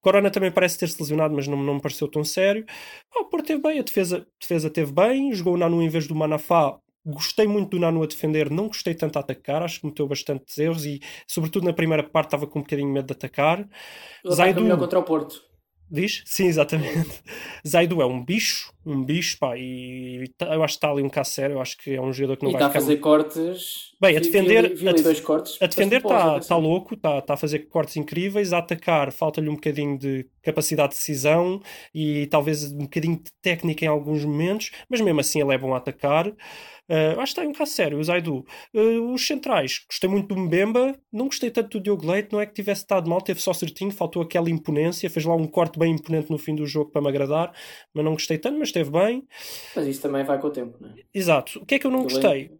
O Corona também parece ter-se lesionado, mas não, não me pareceu tão sério. Pá, o Porto teve bem, a defesa, defesa teve bem, jogou o Nanu em vez do Manafá. Gostei muito do Nanu a defender, não gostei tanto a atacar, acho que cometeu bastantes erros e, sobretudo na primeira parte, estava com um bocadinho medo de atacar. Zaidu. melhor contra o Porto. Diz? Sim, exatamente. Zaidu é um bicho, um bicho, pá, e, tá- eu acho que está ali um caso sério, eu acho que é um jogador que não E vai está a ficar fazer cortes. Bem, a Vi- defender- Vi, vi a def- dois cortes. a defender está tá atenção. louco, está tá a fazer cortes incríveis, a atacar falta-lhe um bocadinho de capacidade de decisão e talvez um bocadinho de técnica em alguns momentos, mas mesmo assim ele é bom a atacar. Uh, acho que está um caso sério, o Zaidu. Uh, os centrais, gostei muito do Mbemba, não gostei tanto do Diogo Leite, não é que tivesse estado mal, teve só certinho, faltou aquela imponência, fez lá um corte bem imponente no fim do jogo para me agradar, mas não gostei tanto, mas esteve bem. Mas isso também vai com o tempo, não é? Exato. O que é que eu não Ele gostei?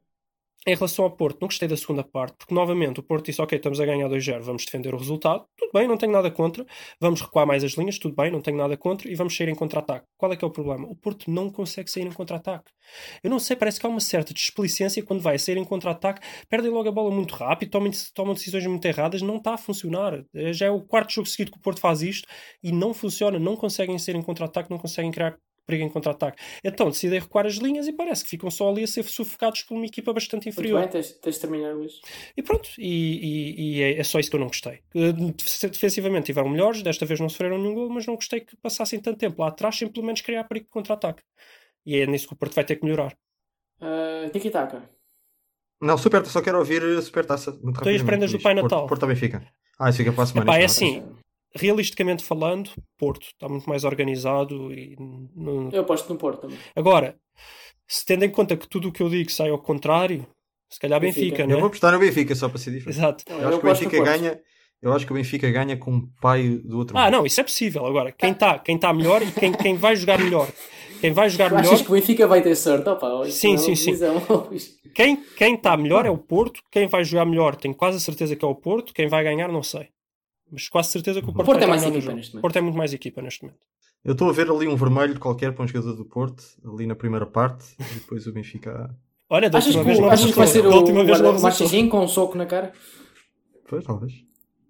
Em relação ao Porto, não gostei da segunda parte, porque novamente o Porto disse: Ok, estamos a ganhar 2-0, vamos defender o resultado. Tudo bem, não tenho nada contra. Vamos recuar mais as linhas, tudo bem, não tenho nada contra. E vamos sair em contra-ataque. Qual é que é o problema? O Porto não consegue sair em contra-ataque. Eu não sei, parece que há uma certa desplicência quando vai sair em contra-ataque, perdem logo a bola muito rápido, tomam, tomam decisões muito erradas, não está a funcionar. Eh, Já é o quarto jogo seguido que o Porto faz isto e não funciona, não conseguem sair em contra-ataque, não conseguem criar perigo em contra-ataque. Então decidem recuar as linhas e parece que ficam só ali a ser sufocados por uma equipa bastante Muito inferior. bem, tens, tens de terminar, Luís. E pronto, e, e- e é, é só isso que eu não gostei. Eh, def- Defensivamente tiveram melhores, desta vez não sofreram nenhum gol, mas não gostei que passassem tanto tempo lá atrás sem pelo menos criar perigo de contra-ataque. E é nisso que o Porto vai ter que melhorar. Uh, Tiki-taka. Não, super, só quero ouvir a super taça. Muito Então, e as prendas do. Pai Porto- Natal? Porto também fica. Ah, isso fica para a semana. Epá, é assim, realisticamente falando, Porto está muito mais organizado e não- Eu aposto no Porto também. Agora, se tendo em conta que tudo o que eu digo sai ao contrário, se calhar Benfica. Benfica, Eu né? vou apostar no Benfica só para ser diferente. Exato. Não, Eu acho que o no Benfica ganha. Eu acho que o Benfica ganha com o pai do outro. Ah, não, isso é possível. Agora, quem está quem tá melhor e quem, quem vai jogar melhor, quem vai jogar melhor, achas que o Benfica vai ter sorte? Opa, Sim, é sim, sim. quem quem está melhor é o Porto, quem vai jogar melhor tenho quase a certeza que é o Porto, quem vai ganhar não sei. Mas quase certeza que o Porto, Porto vai é mais equipa neste momento. Porto é muito mais equipa neste momento. Eu estou a ver ali um vermelho qualquer para um jogador do Porto, ali na primeira parte, e depois o Benfica. Olha, da Achas que, última vez o- não achas que vai ser o, última o resultou. Marchezinho com um soco na cara? Pois, talvez.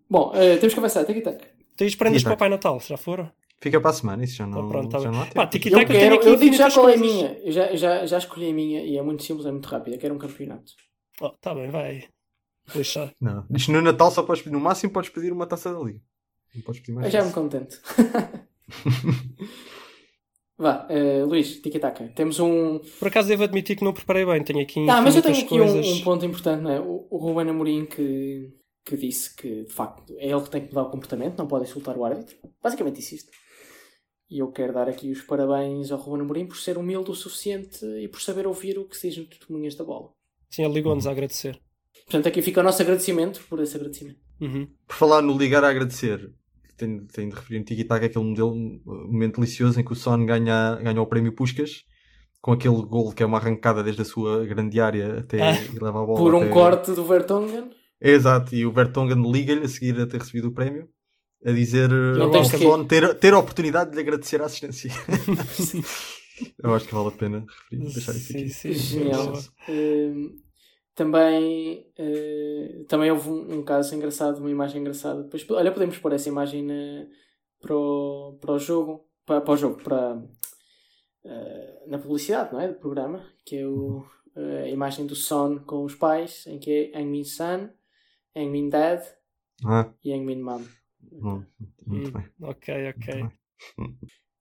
Bom, uh, temos que avançar. Tiki-taka. Tens prendas Tic-tac. para o Pai Natal, já foram? Fica para a semana, isso já não, pronto, tá já não há tempo. Pá, Eu, Tiki-taka, eu quero, tenho aqui eu digo já qual é a minha. Eu já, já, já escolhi a minha e é muito simples, é muito rápida. Quero um campeonato. Oh, tá bem, vai. Deixa. Não. Isto no Natal só podes pedir, no máximo podes pedir uma taça da Liga. Não podes pedir mais. Eu já me contento. Vá, uh, Luís, tiki-taka. Temos um. Por acaso devo admitir que não preparei bem. Tenho aqui Ah, mas eu tenho aqui um, coisas. um ponto importante, não é? O, o Ruben Amorim que, que disse que, de facto, é ele que tem que mudar o comportamento, não pode insultar o árbitro. Basicamente disse isto. E eu quero dar aqui os parabéns ao Ruben Amorim por ser humilde o suficiente e por saber ouvir o que se diz no testemunhas da bola. Sim, ele ligou-nos a agradecer. Portanto, aqui fica o nosso agradecimento por esse agradecimento. Uhum. Por falar no ligar a agradecer, tenho, tenho de referir no Tiki Taka aquele modelo, um momento delicioso em que o Son ganha, ganha o prémio Puscas com aquele gol que é uma arrancada desde a sua grande área até e leva a bola. Por um até- corte do Vertonghen. Exato, e o Vertonghen liga-lhe a seguir a ter recebido o prémio a dizer Não ao que- Son ter, ter a oportunidade de lhe agradecer a assistência. Eu acho que vale a pena referir, deixar isso Sim, aqui. sim. Genial. Hum, também, eh, também houve um, um caso engraçado, uma imagem engraçada. Depois, olha, podemos pôr essa imagem na- para, o, para o jogo, para, para o jogo, para, eh, na publicidade, não é? Do programa, que é o, eh, a imagem do Son com os pais, em que é Angmin Son, Angmin Dad Ah, e Angmin Mom. bom, muito Hum, bem. Ok, ok. Muito bem.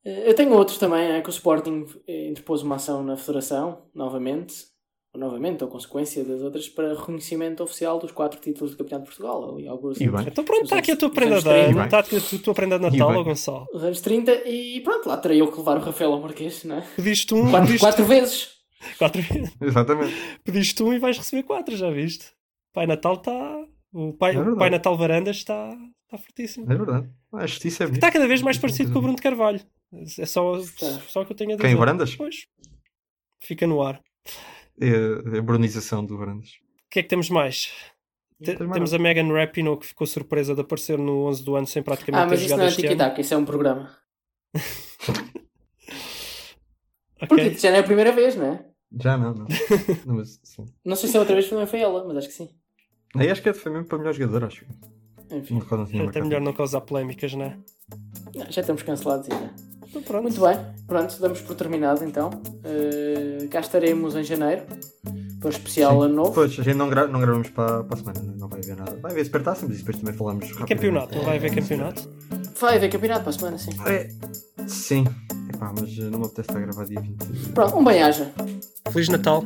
Eu tenho outros também, é que o Sporting interpôs uma ação na Federação, novamente, novamente, ou consequência das outras, para reconhecimento oficial dos quatro títulos do Campeonato de Portugal. Ali, alguns, E bem. Então pronto, está aqui a tua Os prenda de 30. ano. Está aqui a tua prenda de Natal, ó, Gonçalo. Os anos 30, e pronto, lá terei eu que levar o Rafael ao Marquês, não é? Pediste um, Quatro, pediste quatro vezes. quatro. Exatamente. Pediste um e vais receber quatro, já viste? Pai Natal está. O pai, É o pai Natal Varandas está, está fortíssimo. É verdade. A justiça é. Está cada vez mais parecido com o Bruno de Carvalho. É só, só o que eu tenho a dizer. Quem, Varandas? Pois. Fica no ar. É a bronização do Varandas. O que é que temos mais? Te- temos a Megan Rapinoe que ficou surpresa de aparecer no 11 do ano sem praticamente Ah, mas ter isso jogado não é tiki-taka, isso é um programa. Ok. Porque já não é a primeira vez, não é? Já não, não. não mas, sim. Não sei se a outra vez também foi ela, mas acho que sim. Aí acho que foi mesmo para melhor jogador, acho. Enfim, É até melhor não causar polémicas, não é? não, já estamos cancelados ainda. Então pronto. Muito bem, pronto, damos por terminado então. Uh, cá estaremos em janeiro para o especial ano novo. Pois, a gente não, gra não gravamos para, para a semana, não- vai haver nada. Vai haver supertaça, mas depois também falamos rapidamente. Campeonato, não vai haver campeonato? Vai haver campeonato para a semana, sim. É, sim. Epá, mas eh, não me apetece estar a gravar dia 20. Pronto, um bem-aja. Feliz Natal.